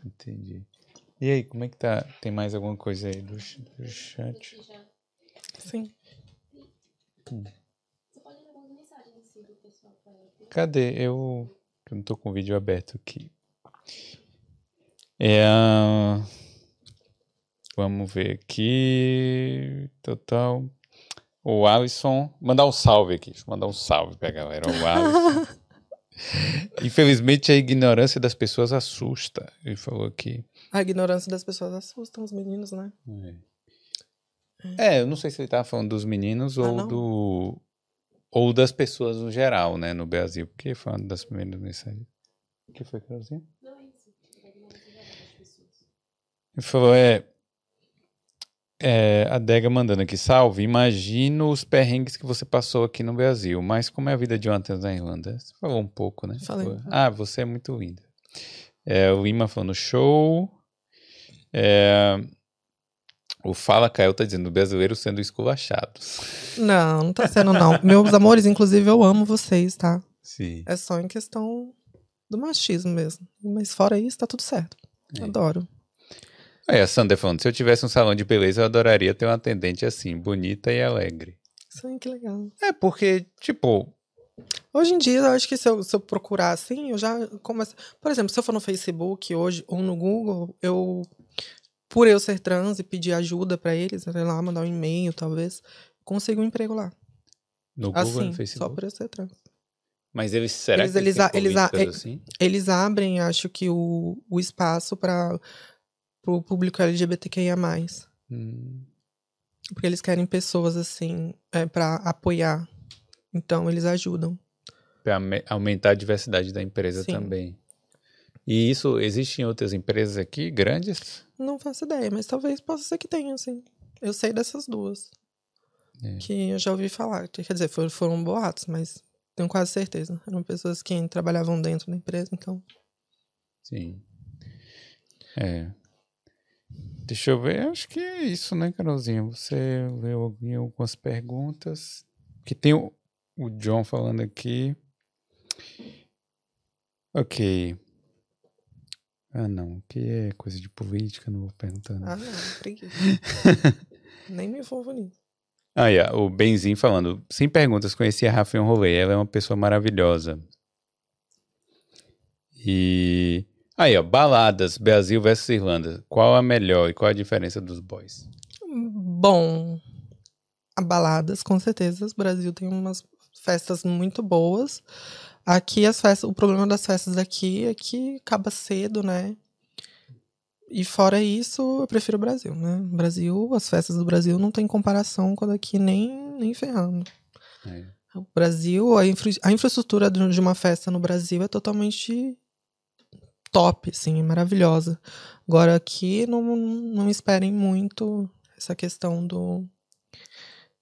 Entendi. E aí, como é que tá? Tem mais alguma coisa aí do, do chat? Sim. Hum. Cadê? Eu, eu não tô com o vídeo aberto aqui. É. Vamos ver aqui. Total. O Alisson. Mandar um salve aqui. Mandar um salve pra galera. O Alisson. Infelizmente a ignorância das pessoas assusta. Ele falou aqui. A ignorância das pessoas assusta os meninos, né? É, é eu não sei se ele tava falando dos meninos ah, ou não? do. Ou das pessoas no geral, né, no Brasil. Porque falando das primeiras mensagens. O que foi, Carolzinha? Não, é isso. Ele falou, é. É, a Dega mandando aqui, salve. Imagino os perrengues que você passou aqui no Brasil, mas como é a vida de uma atriz na Irlanda? Você falou um pouco, né? Falei. Ah, você é muito linda. É, o Ima falando show. É, o Fala Caio tá dizendo, brasileiro sendo esculachados. Não, não tá sendo não. Meus amores, inclusive eu amo vocês, tá? Sim. É só em questão do machismo mesmo. Mas fora isso, tá tudo certo. É. Adoro. Aí a Sandra falando, se eu tivesse um salão de beleza, eu adoraria ter uma atendente assim, bonita e alegre. Sim, que legal. É, porque, tipo. Hoje em dia, eu acho que se eu, se eu procurar assim, eu já começo. Por exemplo, se eu for no Facebook hoje ou no Google, eu. Por eu ser trans e pedir ajuda para eles, sei lá, mandar um e-mail, talvez, consigo um emprego lá. No Google assim, no Facebook? Só por eu ser trans. Mas eles, será eles, que eles, eles, eles, assim? eles abrem, acho que, o, o espaço para pro público LGBTQIA+. Hum. Porque eles querem pessoas, assim, é, para apoiar. Então, eles ajudam. Para aumentar a diversidade da empresa Sim. também. E isso existe em outras empresas aqui, grandes? Não faço ideia, mas talvez possa ser que tenha, assim. Eu sei dessas duas. É. Que eu já ouvi falar. Quer dizer, foram, foram boatos, mas tenho quase certeza. Eram pessoas que trabalhavam dentro da empresa, então. Sim. É. Deixa eu ver, acho que é isso, né, Carolzinha? Você leu algumas perguntas. Que tem o, o John falando aqui. Ok. Ah, não. Que é coisa de política, não vou perguntar. Não. Ah, não, preguiça. Nem me envolvo nisso. Ah, yeah, o Benzinho falando. Sem perguntas, conheci a Rafa em um rolê. Ela é uma pessoa maravilhosa. E Aí, ó, baladas, Brasil versus Irlanda. Qual a melhor e qual a diferença dos boys? Bom, a baladas, com certeza. O Brasil tem umas festas muito boas. Aqui as festas, o problema das festas aqui é que acaba cedo, né? E fora isso, eu prefiro o Brasil, né? Brasil, as festas do Brasil não tem comparação com a daqui nem, nem ferrando. É. O Brasil, a, infra, a infraestrutura de uma festa no Brasil é totalmente top, assim, maravilhosa. Agora aqui não, não esperem muito essa questão do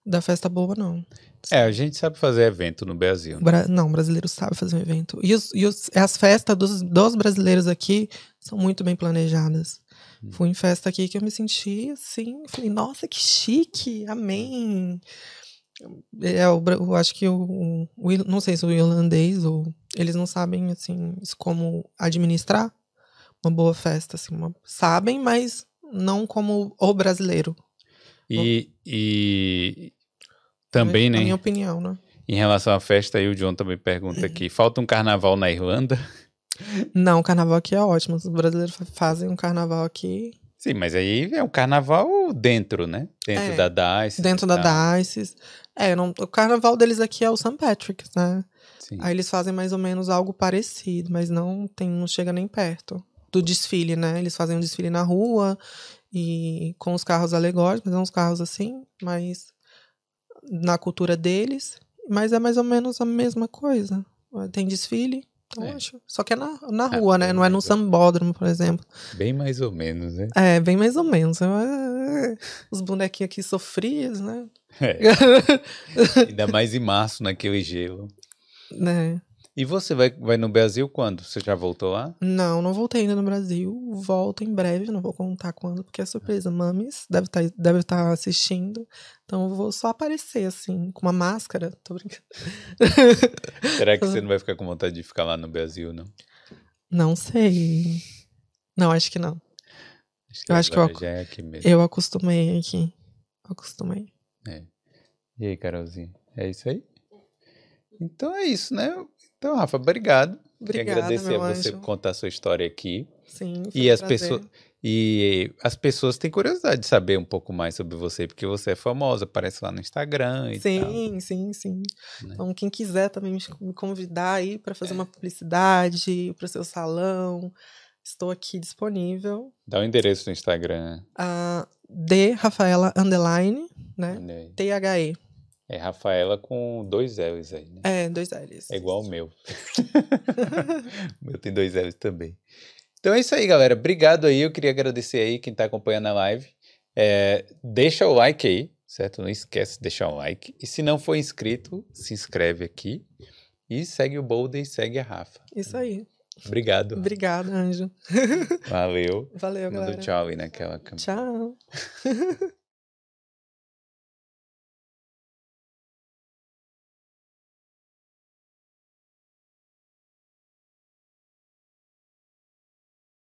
da festa boa, não. É, a gente sabe fazer evento no Brasil. Né? Bra não, brasileiro sabe fazer um evento. E, os, e os, as festas dos, dos brasileiros aqui são muito bem planejadas. Hum. Fui em festa aqui que eu me senti assim, falei, nossa, que chique, amém. É, eu, eu acho que o, o, não sei se o irlandês ou eles não sabem assim como administrar uma boa festa, assim, uma, sabem, mas não como o brasileiro. E, e também, né? minha opinião, né? Em relação à festa, aí o John também pergunta aqui: falta um carnaval na Irlanda? Não, o carnaval aqui é ótimo. Os brasileiros fazem um carnaval aqui Sim, mas aí é um carnaval dentro, né? Dentro é, da DICE. Dentro da DICE. É, não, o carnaval deles aqui é o St. Patrick's, né? Sim. Aí eles fazem mais ou menos algo parecido, mas não tem, não chega nem perto. do desfile, né? Eles fazem um desfile na rua e com os carros alegóricos, uns carros assim, mas na cultura deles. Mas é mais ou menos a mesma coisa. Tem desfile, então é. acho. Só que é na, na ah, rua, né? Não é no sambódromo, por exemplo. Bem mais ou menos, né? É, bem mais ou menos. Os bonequinhos aqui sofridos, né? É. Ainda mais em março, naquele gelo. Né? E você vai, vai no Brasil quando? Você já voltou lá? Não, não voltei ainda no Brasil. Volto em breve, não vou contar quando, porque é surpresa. Mames deve estar tá, deve tá assistindo. Então eu vou só aparecer, assim, com uma máscara. Tô brincando. Será que você não vai ficar com vontade de ficar lá no Brasil, não? Não sei. Não, acho que não. Acho que eu acho que eu, é aqui mesmo. eu acostumei aqui. Acostumei. É. E aí, Carolzinha? É isso aí? Então é isso, né? Então, Rafa, obrigado. Obrigada, Quero agradecer a você anjo. por contar a sua história aqui. Sim, e as pessoas e as pessoas têm curiosidade de saber um pouco mais sobre você, porque você é famosa, aparece lá no Instagram e sim, tal. Sim, sim, sim. Né? Então, quem quiser também me convidar aí para fazer é. uma publicidade para o seu salão, estou aqui disponível. Dá o um endereço no Instagram. Uh, D Rafaela Underline, né? T-H-E. É Rafaela com dois L's aí, né? É, dois L's. É igual o meu. o meu tem dois L's também. Então é isso aí, galera. Obrigado aí. Eu queria agradecer aí quem está acompanhando a live. É, deixa o like aí, certo? Não esquece de deixar o like. E se não for inscrito, se inscreve aqui. E segue o Boulder e segue a Rafa. Isso aí. Obrigado. Obrigada, Anjo. Valeu. Valeu, Manda galera. tchau aí naquela câmera. Tchau.